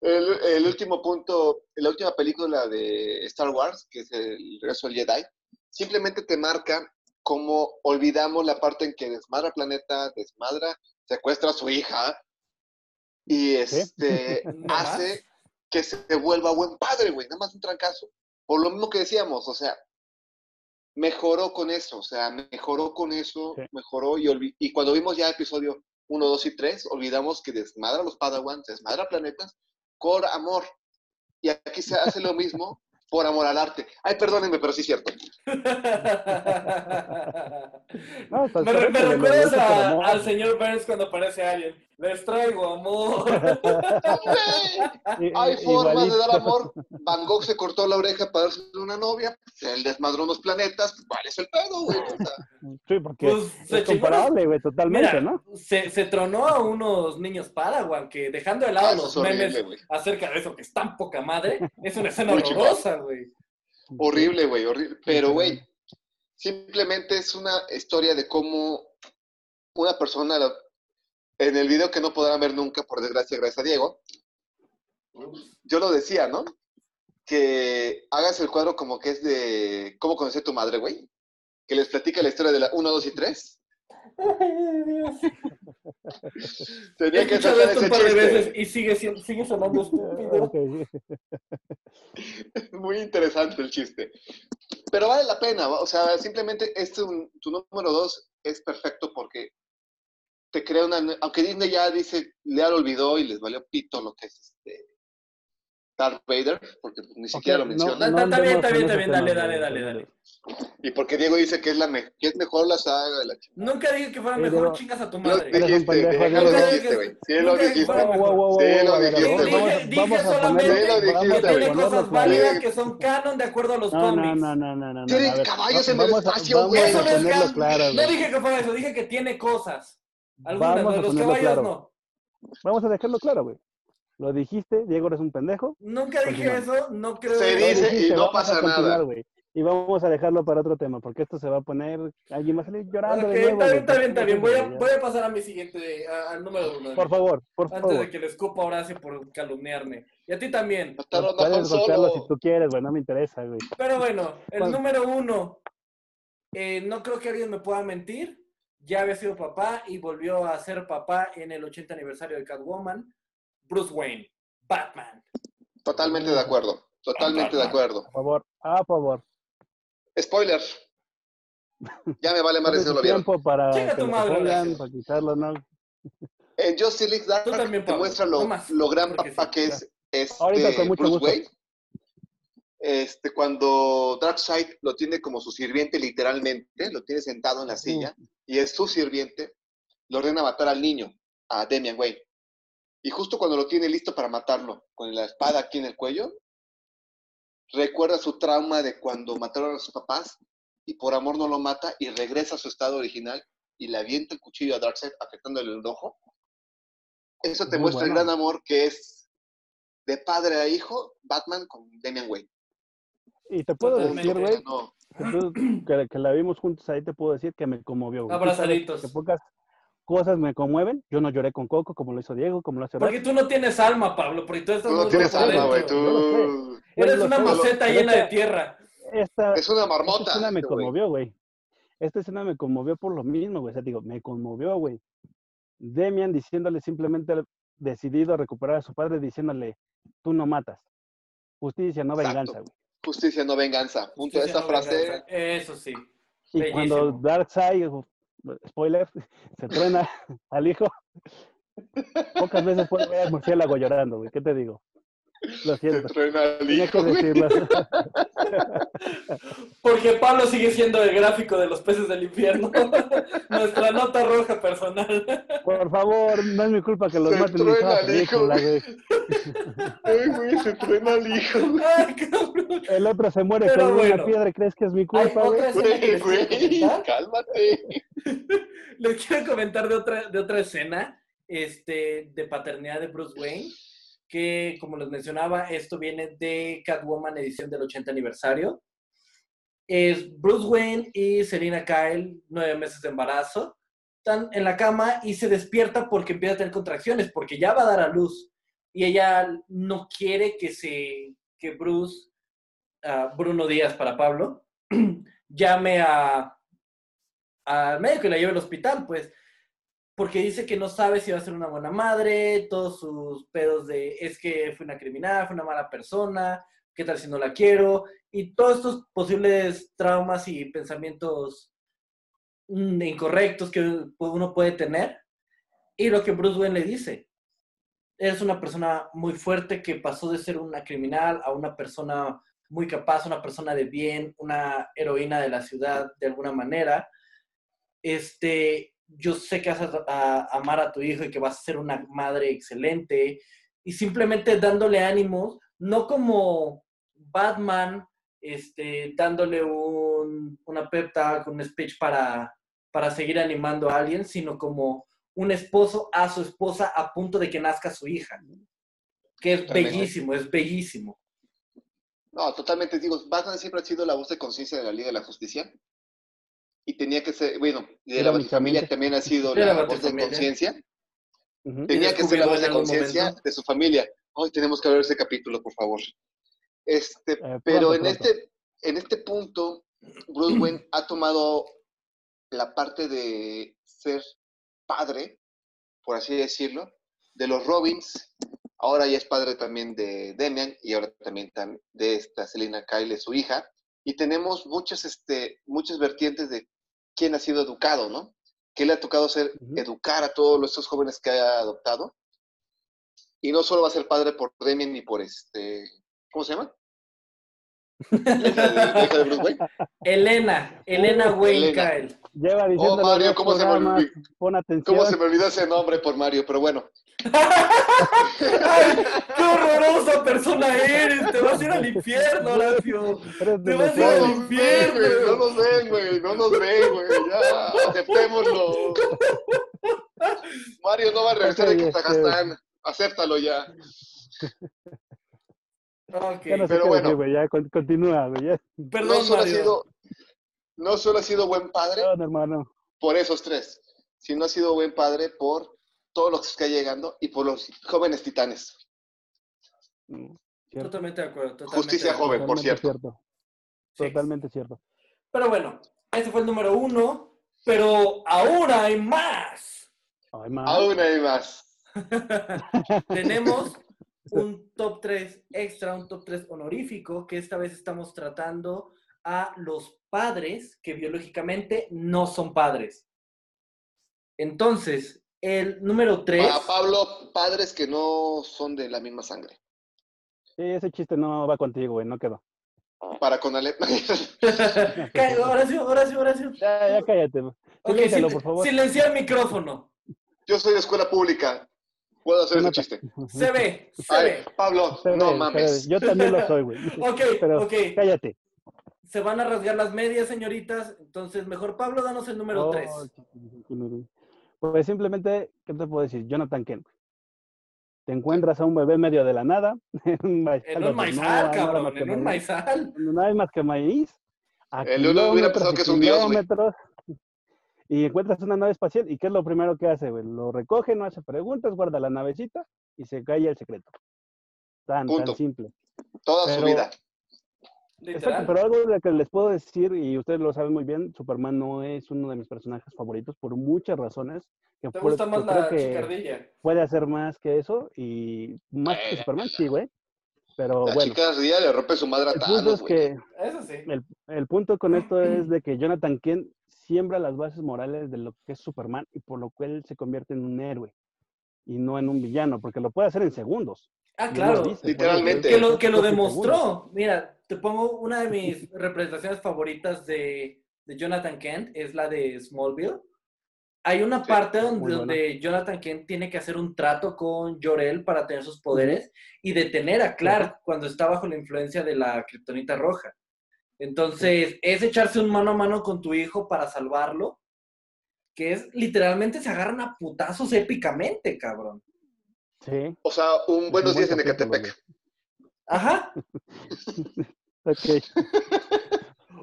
el, el último punto, la última película de Star Wars, que es el regreso del Jedi, simplemente te marca cómo olvidamos la parte en que desmadra planeta, desmadra, secuestra a su hija y este hace que se vuelva buen padre, güey, nada más un trancazo. Por lo mismo que decíamos, o sea, mejoró con eso, o sea, mejoró con eso, Sí. mejoró y, y cuando vimos ya episodio 1, 2 y 3, olvidamos que desmadra a los Padawans, desmadra planetas por amor. Y aquí se hace lo mismo por amor al arte. Ay, perdónenme, pero sí es cierto. No, pues, me, recuerdas a- al señor Burns cuando aparece alguien. Les traigo amor. Hay formas de dar amor. Van Gogh se cortó la oreja para darse una novia. Él desmadró unos planetas. ¿Cuál es el pedo, güey? O sea, Sí, porque Pues es comparable, güey, totalmente, Mira, ¿no? se, se tronó a unos niños Padawan que dejando de lado ah, los horrible, memes acerca de eso que es tan poca madre, es una escena horrorosa, güey. Horrible, güey, horrible. Pero, güey, simplemente es una historia de cómo una persona, en el video que no podrán ver nunca, por desgracia, gracias a Diego, yo lo decía, ¿no? Que hagas el cuadro como que es de cómo conocí a tu madre, güey. Que les platica la historia de la 1, 2 y 3. Ay, Dios. He Tenía que sacar esto un ese par de chiste. veces y sigue, siendo- sigue sonando estúpido. Muy interesante el chiste. Pero vale la pena, o sea, simplemente este, un- tu número dos es perfecto porque te crea una... Aunque Disney ya dice, ya lo olvidó y les valió pito lo que es este Darth Vader, porque pues, ni siquiera lo no, menciona. Está- está bien, está bien, en está bien, dale, dale, dale, dale. Y porque Diego dice que es, la me- que es mejor la saga de la ch- Nunca dije que fuera mejor, chingas a tu Lo madre. Un dijiste, lo dijiste, güey. Sí, lo dijiste. Sí, lo dijiste, Dije, solamente lo que tiene cosas válidas que son canon de acuerdo a los No, no, cómics. no, no, no, no. Tiene a ver, caballos en el espacio, güey. no No dije que fuera eso, dije que tiene cosas. Algunas, Vamos de a los caballos claro. no. Vamos a dejarlo claro, güey. Lo dijiste, Diego eres un pendejo. Nunca dije Continuamos. eso, no creo. Se dice y dijiste, no vamos a pasa nada. güey. Y vamos a dejarlo para otro tema, porque esto se va a poner. Alguien va a salir llorando. Ok, de nuevo, está bien, está bien, está bien. Voy a, voy a pasar a mi siguiente, a- al número uno. Por favor, por Antes favor. de que le escupa Horacio por calumniarme. Y a ti también. Puedes golpearlo si tú quieres, güey. No me interesa, güey. Pero bueno, el número uno. eh, no creo que alguien me pueda mentir. Ya había sido papá y volvió a ser papá en el 80 aniversario de Catwoman. Bruce Wayne, Batman. Totalmente de acuerdo. Totalmente de acuerdo. A favor, a favor. Spoiler. Ya me vale más Dale si no su lo vieron. tiempo para Chinga que tu madre, pongan, para quitarlo, ¿no? En Justice League Dark te muestra lo, No más, lo gran papá sí, que es este Ahorita con mucho Bruce gusto. Wayne. Este, cuando Darkseid lo tiene como su sirviente literalmente, lo tiene sentado en la silla y es su sirviente, le ordena matar al niño, a Damian Wayne. Y justo cuando lo tiene listo para matarlo, con la espada aquí en el cuello, recuerda su trauma de cuando mataron a sus papás y por amor no lo mata y regresa a su estado original y le avienta el cuchillo a Darkseid afectándole el ojo. Eso te Muy muestra el gran amor que es de padre a hijo, Batman con Damian Wayne. Y te puedo Totalmente. decir, güey, No, que, tú- que- que la vimos juntos ahí, te puedo decir que me conmovió. güey. Abrazaditos. Que pocas cosas me conmueven. Yo no lloré con Coco como lo hizo Diego, como lo hace Porque tú no tienes alma, Pablo, porque tú estás tú no tienes alma, güey. Tú... Eres una maceta llena de tierra. Esta, Es una marmota. esta escena me conmovió, güey. Esta escena me conmovió por lo mismo, güey. O sea, digo, me conmovió, güey. Demian diciéndole simplemente decidido a recuperar a su padre, diciéndole, tú no matas. Justicia, no Exacto. venganza, güey. Justicia, no venganza. Punto. Justicia, Esta no frase, venganza. Eso sí. Y Bellísimo. cuando Darkseid, spoiler, se truena al hijo, pocas veces puedo ver al murciélago llorando, güey. ¿Qué te digo? Lo se siento. truena el Tenía hijo, que güey. decirlo. Porque Pablo sigue siendo el gráfico de los peces del infierno. Nuestra nota roja personal. Por favor, no es mi culpa que los Se maten. truena el hijo, güey. Ay, güey, se truena el hijo. Ay. El otro se muere Pero con bueno. una piedra y crees que es mi culpa, güey. Güey, cálmate. Les quiero comentar de otra, de otra escena este, de paternidad de Bruce Wayne, que como les mencionaba, esto viene de Catwoman edición del 80 aniversario. Es Bruce Wayne y Selina Kyle, nueve meses de embarazo, están en la cama y se despierta porque empieza a tener contracciones, porque ya va a dar a luz. Y ella no quiere que, se, que Bruce, ah, Bruno Díaz para Pablo, llame a, al médico y la lleve al hospital, pues, porque dice que no sabe si va a ser una buena madre, todos sus pedos de es que fue una criminal, fue una mala persona, qué tal si no la quiero, y todos estos posibles traumas y pensamientos mm, incorrectos que uno puede tener. Y lo que Bruce Wayne le dice, eres una persona muy fuerte que pasó de ser una criminal a una persona muy capaz, una persona de bien, una heroína de la ciudad de alguna manera. Este, yo sé que vas a, a amar a tu hijo y que vas a ser una madre excelente. Y simplemente dándole ánimos, no como Batman, este, dándole un, una pep talk, un speech para, para seguir animando a alguien, sino como un esposo a su esposa a punto de que nazca su hija. Que es bellísimo, es bellísimo. No, totalmente. Digo, Batman siempre ha sido la voz de conciencia de la Liga de la Justicia. Y tenía que ser, bueno, y de la mi familia también ha sido la la voz de conciencia. Tenía que ser la voz de conciencia de su familia. Hoy tenemos que ver ese capítulo, por favor. Este, Eh, pero en pronto. este, en este punto, Bruce Wayne ha tomado la parte de ser padre, por así decirlo, de los Robins. Ahora ya es padre también de Demian y ahora también tam- de esta Selina Kyle, su hija. Y tenemos muchas, este, muchas vertientes de quién ha sido educado, ¿no? Que le ha tocado ser, educar a todos estos jóvenes que ha adoptado. Y no solo va a ser padre por Demian ni por este, ¿cómo se llama? La hija de, la hija de Bruce Wayne. Elena, Elena Wayne Elena. Kyle. Lleva diciendo Oh, Mario, ¿cómo se me olvidó? Pon atención. ¿Cómo se me olvidó ese nombre por Mario? Pero bueno, ¡Ay, qué horrorosa persona eres! Te vas a ir al infierno, Horacio. Te vas a ir al infierno. no nos ven, güey, no nos ven, güey, ya, aceptémoslo. Mario no va a regresar de Ok, este- Kazajstán, acéptalo ya. Ya no sé Pero qué bueno. decir, ya con- continúa. Ya. perdón, No solo, ha sido, no solo ha sido buen padre Perdón, hermano. por esos tres, sino ha sido buen padre por todos los que está llegando y por los jóvenes titanes. Mm, cierto. Totalmente de acuerdo. totalmente Justicia de acuerdo. joven, por cierto. Sí. Totalmente cierto. Pero bueno, ese fue el número uno. Pero ahora hay más. Ay, ma. Aún hay más. Tenemos un top 3 extra, un top 3 honorífico, que esta vez estamos tratando a los padres que biológicamente no son padres. Entonces, el número 3... Para Pablo, padres que no son de la misma sangre. Sí, ese chiste no va contigo, güey, no quedó. Para con Ale. Horacio, Horacio, Horacio. Ya, ya cállate. güey. Ok, Siléncialo, sil- por favor. silenciar el micrófono. Yo soy de escuela pública. Puedo hacer ese chiste. Se ve, se Ay, ve. Pablo, Se no ve, mames. Yo también lo soy, güey. Ok, Pero ok. cállate. Se van a rasgar las medias, señoritas. Entonces, mejor Pablo, danos el número Oh, 3. Pues simplemente, ¿qué te puedo decir? Jonathan Kent. Te encuentras a un bebé medio de la nada. En un maizal, En un no cabrón, más que en un maíz, maizal. No hay más que maíz. A El uno hubiera pensado que es un dios, güey. Y encuentras una nave espacial. ¿Y qué es lo primero que hace, güey? Lo recoge, no hace preguntas, guarda la navecita y se cae el secreto. Tan, Punto. tan simple. Toda su vida. Exacto, pero algo de lo que les puedo decir, y ustedes lo saben muy bien, Superman no es uno de mis personajes favoritos por muchas razones. Que ¿Te por- gusta más la que chicardilla? puede hacer más que eso, y más que Eh, Superman, sí, güey. Pero La bueno, chica día le rompe su madre a Thanos, es güey. que Eso sí. el, el punto con esto es de que Jonathan Kent siembra las bases morales de lo que es Superman y por lo cual se convierte en un héroe. y no en un villano, porque lo puede hacer en segundos. Ah, claro. lo dice, Literalmente. Que lo, que lo demostró. Mira, te pongo una de mis representaciones favoritas de, de Jonathan Kent, es la de Smallville. Hay una Sí, parte donde, donde Jonathan Kent tiene que hacer un trato con Jor-El para tener sus poderes y detener a Clark cuando está bajo la influencia de la kriptonita roja. Entonces, es echarse un mano a mano con tu hijo para salvarlo, que es literalmente se agarran a putazos épicamente, cabrón. Sí, O sea, un buenos un buen días en Ecatepec. Ajá. ok.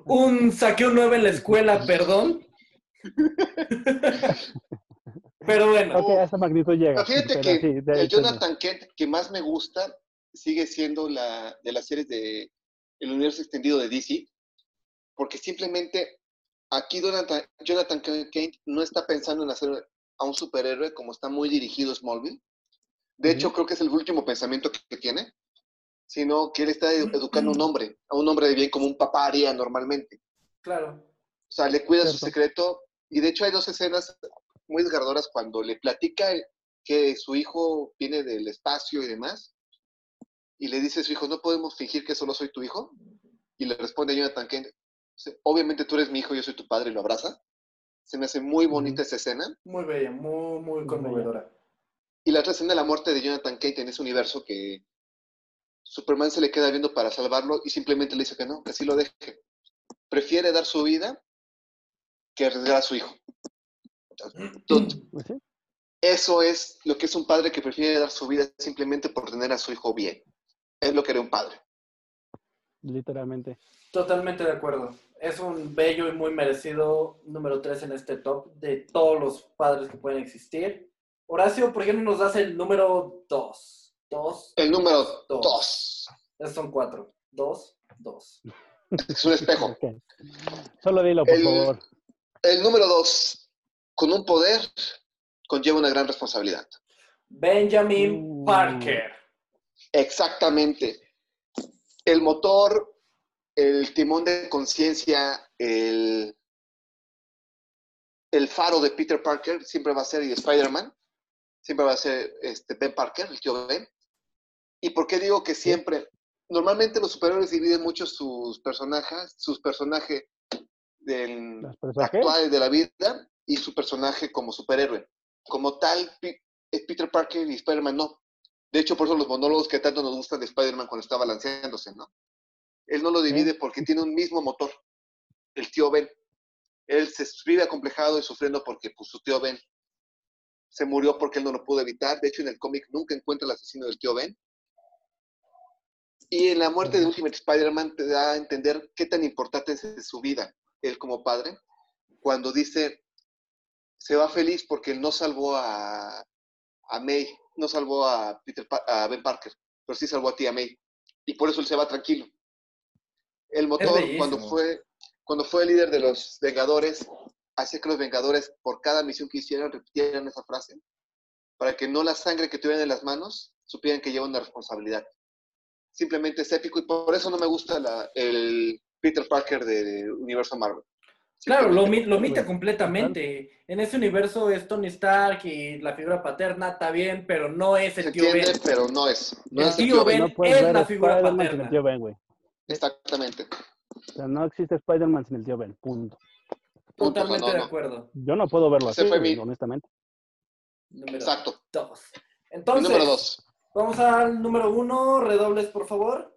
Un saqué un 9 en la escuela, perdón. Pero bueno, Ok, a esa magnitud llega. Pero fíjate pero que sí, el Jonathan Kent que más me gusta sigue siendo la de las series de el universo extendido de DC, porque simplemente aquí Jonathan, Jonathan Kent no está pensando en hacer a un superhéroe como está muy dirigido Smallville. De hecho, creo que es el último pensamiento que, que tiene, sino que él está edu- educando a un hombre, a un hombre de bien como un papá haría normalmente. claro. O sea, le cuida su secreto. Y de hecho hay dos escenas muy desgarradoras cuando le platica que su hijo viene del espacio y demás. Y le dice a su hijo, no podemos fingir que solo soy tu hijo. Y le responde Jonathan Kent, obviamente tú eres mi hijo, yo soy tu padre, y lo abraza. Se me hace muy bonita esa escena. Muy bella, muy, muy conmovedora. Y la otra escena de la muerte de Jonathan Kent en ese universo que Superman se le queda viendo para salvarlo y simplemente le dice que no, que así lo deje. Prefiere dar su vida que arriesgar a su hijo. Entonces, pues Eso es lo que es un padre que prefiere dar su vida simplemente por tener a su hijo bien. Es lo que era un padre. literalmente. Totalmente de acuerdo. Es un bello y muy merecido número 3 en este top de todos los padres que pueden existir. Horacio, ¿por qué no nos das el número 2? 2. El número Dos. dos. Esos son cuatro. 2, 2. Es un espejo. Solo dilo, por El- favor. El número dos, con un poder, conlleva una gran responsabilidad. Benjamin Uh. Parker. Exactamente. El motor, el timón de conciencia, el, el faro de Peter Parker siempre va a ser y Spider-Man, siempre va a ser este Ben Parker, el tío Ben. ¿Y por qué digo que siempre? Normalmente los superhéroes dividen mucho sus personajes, sus personajes del ¿Los personajes? actual de la vida y su personaje como superhéroe. Como tal, eh, Peter Parker y Spider-Man no. De hecho, por eso los monólogos que tanto nos gustan de Spider-Man cuando está balanceándose, ¿no? Él no lo divide porque tiene un mismo motor, el tío Ben. Él se vive acomplejado y sufriendo porque pues, su tío Ben se murió porque él no lo pudo evitar. De hecho, en el cómic nunca encuentra el asesino del tío Ben. Y en la muerte de Ultimate Spider-Man te da a entender qué tan importante es su vida, él como padre, cuando dice, se va feliz porque él no salvó a, a May, no salvó a, Peter, Pa- a Ben Parker, pero sí salvó a tía May. Y por eso él se va tranquilo. El motor, cuando fue, cuando fue el líder de los Vengadores, hacía que los Vengadores, por cada misión que hicieran, repitieran esa frase, para que no la sangre que tuvieran en las manos supieran que llevan una responsabilidad. Simplemente es épico y por eso no me gusta la- el Peter Parker de Universo Marvel. Claro, lo, lo omite Bueno, completamente. En ese universo es Tony Stark y la figura paterna está bien, pero no es se el tío entiende, Ben. pero no es. No El es el tío tío Ben. Ben. no es ver la a figura paterna. el tío Ben, güey. Exactamente. O sea, no existe Spider-Man sin el tío Ben, punto. Punto, Totalmente no, de acuerdo. Yo no puedo verlo así, fue mi- honestamente. Número Exacto. dos. Entonces, número dos. vamos al número uno. Redobles, por favor.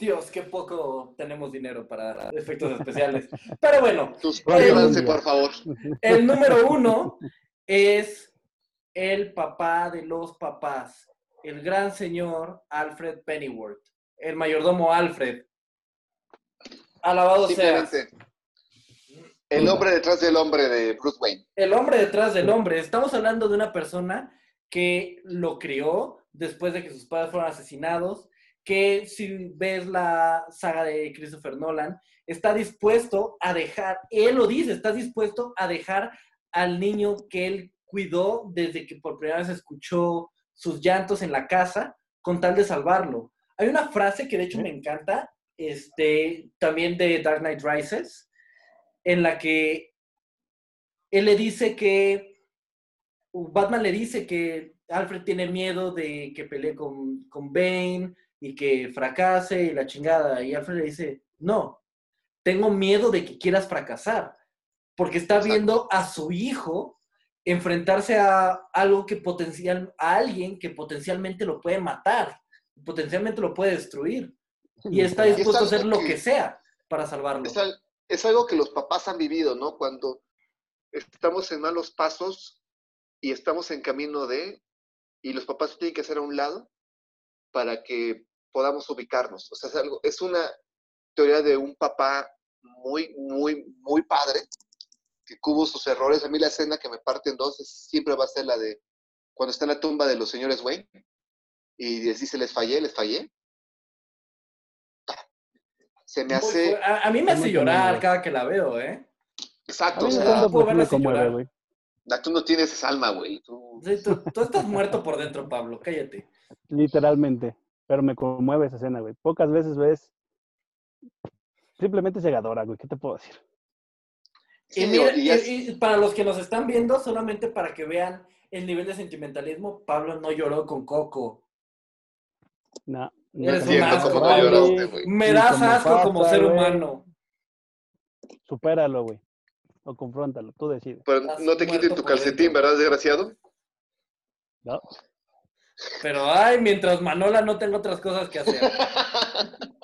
Dios, qué poco tenemos dinero para efectos especiales. Pero bueno, Suscríbanse, por favor. el número uno es el papá de los papás, el gran señor Alfred Pennyworth, el mayordomo Alfred. Alabado sea. El hombre detrás del hombre de Bruce Wayne. El hombre detrás del hombre. Estamos hablando de una persona que lo crió después de que sus padres fueron asesinados, que si ves la saga de Christopher Nolan, está dispuesto a dejar, él lo dice, está dispuesto a dejar al niño que él cuidó desde que por primera vez escuchó sus llantos en la casa con tal de salvarlo. Hay una frase que de hecho me encanta, este, también de Dark Knight Rises, en la que él le dice que Batman le dice que Alfred tiene miedo de que pelee con, con Bane y que fracase y la chingada. Y Alfred le dice, no, tengo miedo de que quieras fracasar, porque está Exacto. viendo a su hijo enfrentarse a algo que potencial, a alguien que potencialmente lo puede matar, potencialmente lo puede destruir. Y está es dispuesto a hacer lo que- que sea para salvarlo. Es, al- es algo que los papás han vivido, ¿no? Cuando estamos en malos pasos y estamos en camino de, y los papás tienen que hacer a un lado para que podamos ubicarnos. O sea, es algo, es una teoría de un papá muy, muy, muy padre, que cubo sus errores. A mí la escena que me parte en dos es- siempre va a ser la de cuando está en la tumba de los señores Wayne y les dice, les fallé, les fallé. Se me Muy hace... fu- a, a mí me hace llorar cada que la veo, ¿eh? Exacto, mí o me sea, encanta puedo verla me sin conmueve, llorar. güey. Tú no tienes esa alma, güey. Tú... Sí, tú, tú estás muerto por dentro, Pablo, cállate. Literalmente. Pero me conmueve esa escena, güey. Pocas veces ves. Simplemente cegadora, güey. ¿Qué te puedo decir? Sí, y, mira, y es- y- y para los que nos están viendo, solamente para que vean el nivel de sentimentalismo, Pablo no lloró con Coco. No. Eres como un asco, lloraste, güey. Me das como asco como ser güey. humano. Supéralo, güey. O confróntalo. Tú decides. Pero no te quiten tu calcetín. ¿verdad, desgraciado? ¿No? Pero ay, mientras Manola no tengo otras cosas que hacer.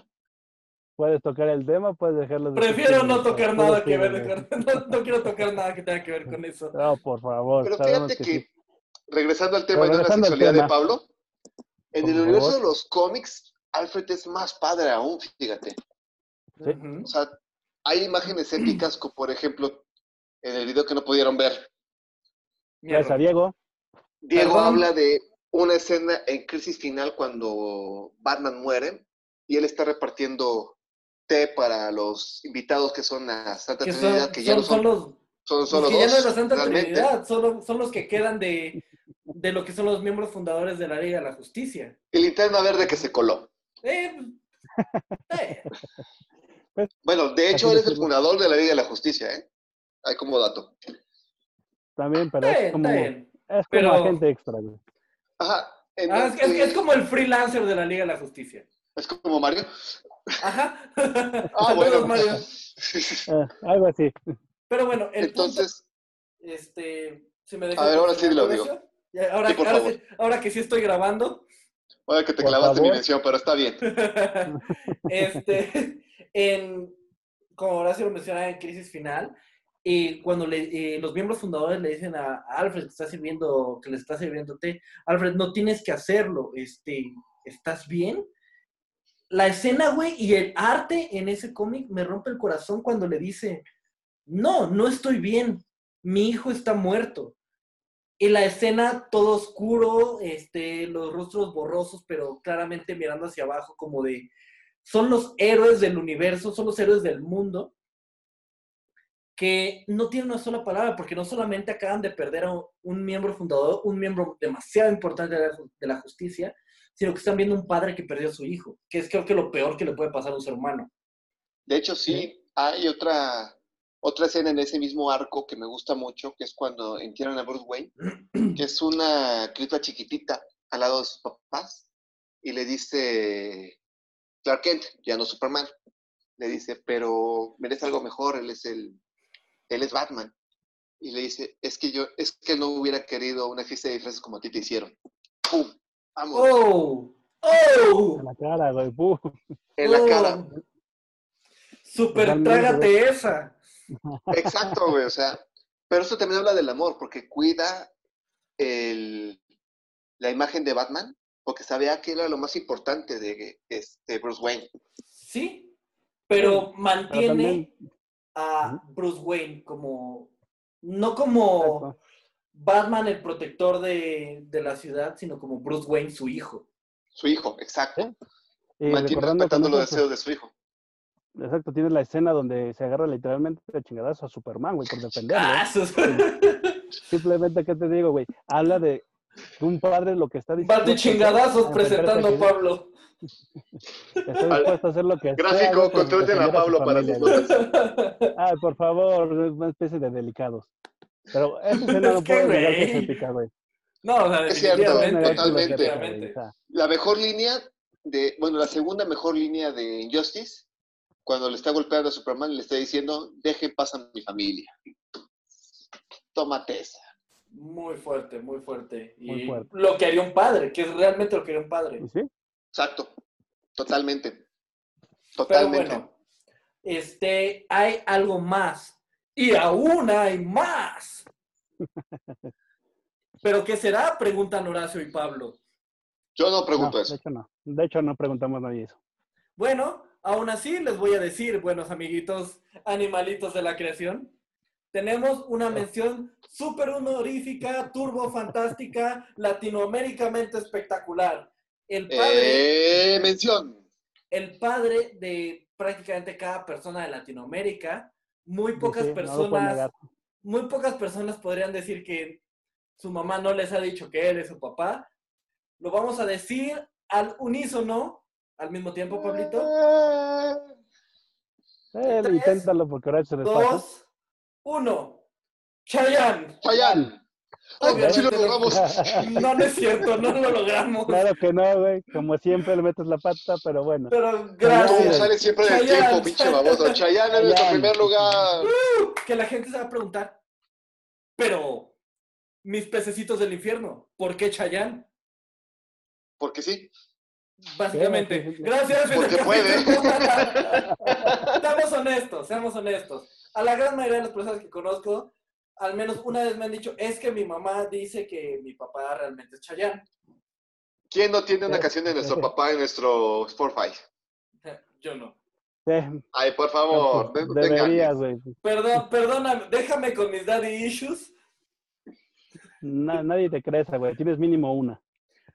Puedes tocar el tema, puedes dejarlo. de Prefiero no tocar nada que ver con, no, no quiero tocar nada que tenga que ver con eso. No, por favor. Pero fíjate que, sí. regresando al tema Pero de la sexualidad de. Pablo, en Por el universo de los cómics, Alfred es más padre aún, fíjate. Sí. O sea, hay imágenes épicas, como por ejemplo, en el video que no pudieron ver, Gracias a. Diego. Diego Perdón. habla de una escena en Crisis Final cuando Batman muere y él está repartiendo té para los invitados que son a Santa Que Trinidad, son, que ya son, no son, son los, son pues solo que ya dos. no es la Santa realmente. Trinidad, son, son los que quedan de, de lo que son los miembros fundadores de la Liga de la Justicia. Y linterna verde que se coló. Eh, eh, Bueno, de hecho, él es el fundador de la Liga de la Justicia, ¿eh? Ahí como dato. También, pero está es bien, como, está bien. es como Pero- agente extra, güey. Ajá. en Ah, el es, es- que- es como el freelancer de la Liga de la Justicia. es como Mario. Ajá. Ah, bueno. Mario. Ah, algo así. Pero bueno, el Entonces, punto, este, si me dejas A ver, ahora sí lo digo. ahora, Sí, por ahora favor. sí- ahora que sí estoy grabando, oye que te Por clavaste mi mención, pero está bien. este, en, como Horacio lo mencionaba en Crisis Final, y cuando le- eh, los miembros fundadores le dicen a, a Alfred que está sirviendo, que le está sirviendo té, Alfred, no tienes que hacerlo, este, ¿estás bien? La escena, güey, y el arte en ese cómic me rompe el corazón cuando le dice, no, no estoy bien, mi hijo está muerto. Y la escena todo oscuro, este, los rostros borrosos, pero claramente mirando hacia abajo como de, son los héroes del universo, son los héroes del mundo, que no tienen una sola palabra, porque no solamente acaban de perder a un miembro fundador, un miembro demasiado importante de la, justicia, sino que están viendo un padre que perdió a su hijo, que es creo que lo peor que le puede pasar a un ser humano. De hecho, sí, hay otra, otra escena en ese mismo arco que me gusta mucho, que es cuando entierran a Bruce Wayne, que es una criatura chiquitita al lado de sus papás, y le dice Clark Kent, ya no Superman, le dice, pero merece algo mejor, él es el, él es Batman. Y le dice, es que yo, es que no hubiera querido una fiesta de disfraces como a ti te hicieron. ¡Pum! Vamos, ¡Oh! ¡Oh! En la cara, güey. ¡puf! en la ¡Oh! cara. Super Totalmente, trágate esa. Exacto, güey, o sea, pero eso también habla del amor, porque cuida el, la imagen de Batman, porque sabía que era lo más importante de este Bruce Wayne. Sí, pero Pero mantiene también, a Bruce Wayne como, no como. Batman el protector de, de la ciudad, sino como Bruce Wayne su hijo. Su hijo, exacto. Y Mantiene respetando los deseos de su hijo. exacto, tienes la escena donde se agarra literalmente de chingadazo a Superman, güey, por defenderlo. Ah, Simplemente, ¿qué te digo, güey? Habla de un padre lo que está Bate a hacer chingadazos presentando a Pablo. Está dispuesto a hacer lo que sea, Gráfico, por contraten a Pablo para familia, sus. Ay, por favor, es una especie de delicados. Pero esa escena no Es que, puedo negar que es güey. épica, güey. No, o sea, Es cierto, totalmente. sea, La mejor línea de, bueno, la segunda mejor línea de Injustice, cuando le está golpeando a Superman y le está diciendo, deje a mi familia. Tómate esa. Muy fuerte, muy fuerte. Y Muy fuerte. lo que haría un padre, que es realmente lo que haría un padre. ¿y sí? Exacto. Totalmente. Pero Totalmente. bueno, este, hay algo más. Y aún hay más. ¿Pero qué será? Preguntan Horacio y Pablo. Yo no No, pregunto de eso. hecho no. De hecho no preguntamos nadie eso. Bueno, aún así les voy a decir, buenos amiguitos, animalitos de la creación, tenemos una mención súper honorífica, turbo fantástica, latinoamericamente espectacular. El padre, Eh, mención. el padre de prácticamente cada persona de Latinoamérica. Muy pocas sí, personas, muy pocas personas podrían decir que su mamá no les ha dicho que él es su papá. Lo vamos a decir al unísono, al mismo tiempo, Pablito. Eh, Tres, inténtalo porque ahora se les pasa. Dos, uno. Chayanne. Chayanne. Oh, sí lo logramos. No, no es cierto, no lo logramos. Claro que no, güey. Como siempre le metes la pata, pero bueno. Pero gracias. sales siempre del Chayanne. tiempo, pinche baboso. Chayanne es nuestro primer lugar. Que la gente se va a preguntar, pero mis pececitos del infierno, ¿por qué Chayanne? Porque sí. Básicamente. Gracias. Porque puede. Seamos honestos, seamos honestos. A la gran mayoría de las personas que conozco, al menos una vez me han dicho, es que mi mamá dice que mi papá realmente es Chayanne. ¿Quién no tiene una Sí. canción de nuestro papá en nuestro Spotify? Yo no. Sí, Ay, por favor. pues, no te deberías, güey. Perdón, perdóname, déjame con mis daddy issues. Na- nadie te cree esa, güey. Tienes mínimo una.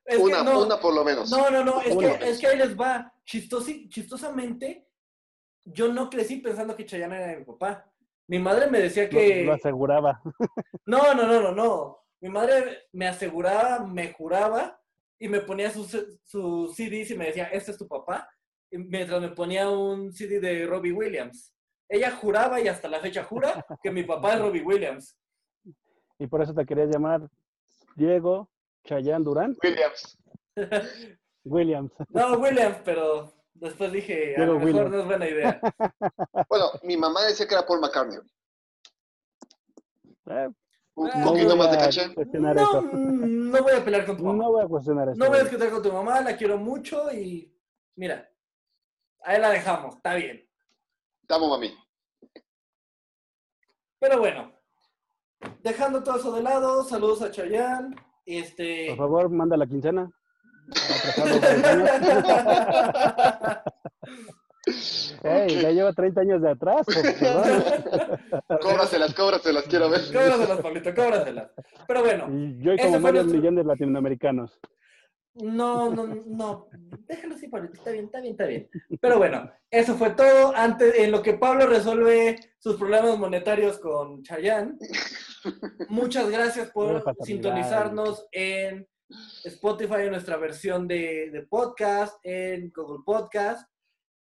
Es Una, no, una por lo menos. no, no, no, es Una. que, es que ahí les va. Chistosi- chistosamente, yo no crecí pensando que Chayanne era mi papá. Mi madre me decía que... lo aseguraba. No, no, no, no, no. Mi madre me aseguraba, me juraba y me ponía sus su CDs y me decía, este es tu papá. Y mientras me ponía un CD de Robbie Williams. Ella juraba y hasta la fecha jura que mi papá es Robbie Williams. Y por eso te querías llamar Diego Chayán Durán Williams. Williams. No, Williams, pero después dije, a lo mejor no es buena idea. Bueno, mi mamá decía que era Paul McCartney. Eh, Un Ah, poquito más de caché. cuestionar No, eso. no voy a pelear con tu mamá. No voy a cuestionar eso. No voy a discutir con tu mamá, la quiero mucho y mira, ahí la dejamos, está bien. Te amo, mami. Pero bueno, dejando todo eso de lado, saludos a Chayanne. Este. Por favor, manda la quincena. Ey, ya lleva 30 años de atrás. Cóbraselas, cóbraselas, quiero ver. Cóbraselas, Pablito, cóbraselas. Pero bueno, Y yo y como varios nuestro- millones latinoamericanos. no, no, no. Déjalo así, Pablito, está bien, está bien, está bien. Pero bueno, eso fue todo. Antes, en lo que Pablo resuelve sus problemas monetarios con Chayanne. Muchas gracias por sintonizarnos en Spotify, en nuestra versión de, de podcast, en Google Podcast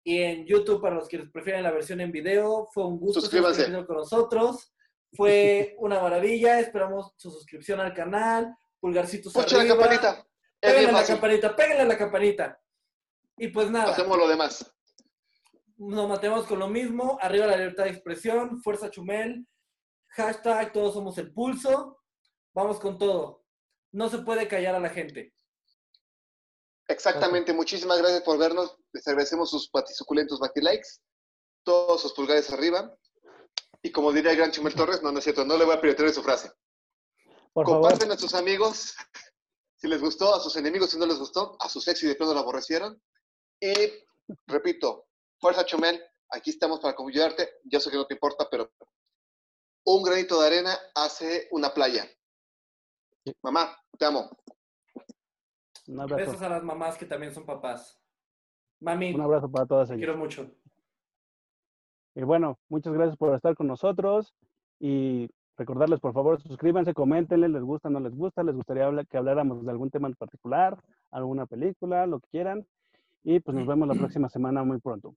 y en YouTube para los que prefieren la versión en video. Fue un gusto estar con nosotros. Fue una maravilla. Esperamos su suscripción al canal. Pulgarcitos Pucha la arriba. campanita. Es Péguenle la campanita, péguenle la campanita. Y pues nada, Hacemos lo demás. nos matemos con lo mismo. Arriba la libertad de expresión, fuerza Chumel, hashtag todos somos el pulso. Vamos con todo. No se puede callar a la gente. Exactamente. Muchísimas gracias por vernos. Les agradecemos sus patisuculentos likes, todos sus pulgares arriba. Y como diría el gran Chumel Torres, no, no es cierto, no le voy a piratear su frase. Por favor, Comparten a sus amigos si les gustó, a sus enemigos si no les gustó, a sus ex y de plano lo aborrecieron. Y repito, fuerza Chumel, aquí estamos para ayudarte. Yo sé que no te importa, pero un granito de arena hace una playa. Mamá, te amo. un abrazo. Besos a las mamás que también son papás. Mami, Un abrazo para todas te ellas. quiero mucho. Y bueno, muchas gracias por estar con nosotros y recordarles, por favor, suscríbanse, coméntenle, les gusta, no les gusta, les gustaría que habláramos de algún tema en particular, alguna película, lo que quieran. Y pues nos vemos la próxima semana muy pronto.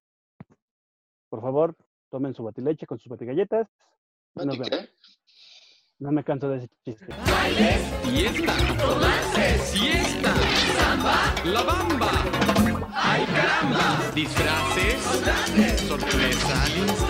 Por favor, tomen su batileche con sus batigalletas y nos vemos. No me canso de ese chiste. Fiesta, siesta, la bamba. ¡Ay caramba! Disfraces, sorpresa al instante.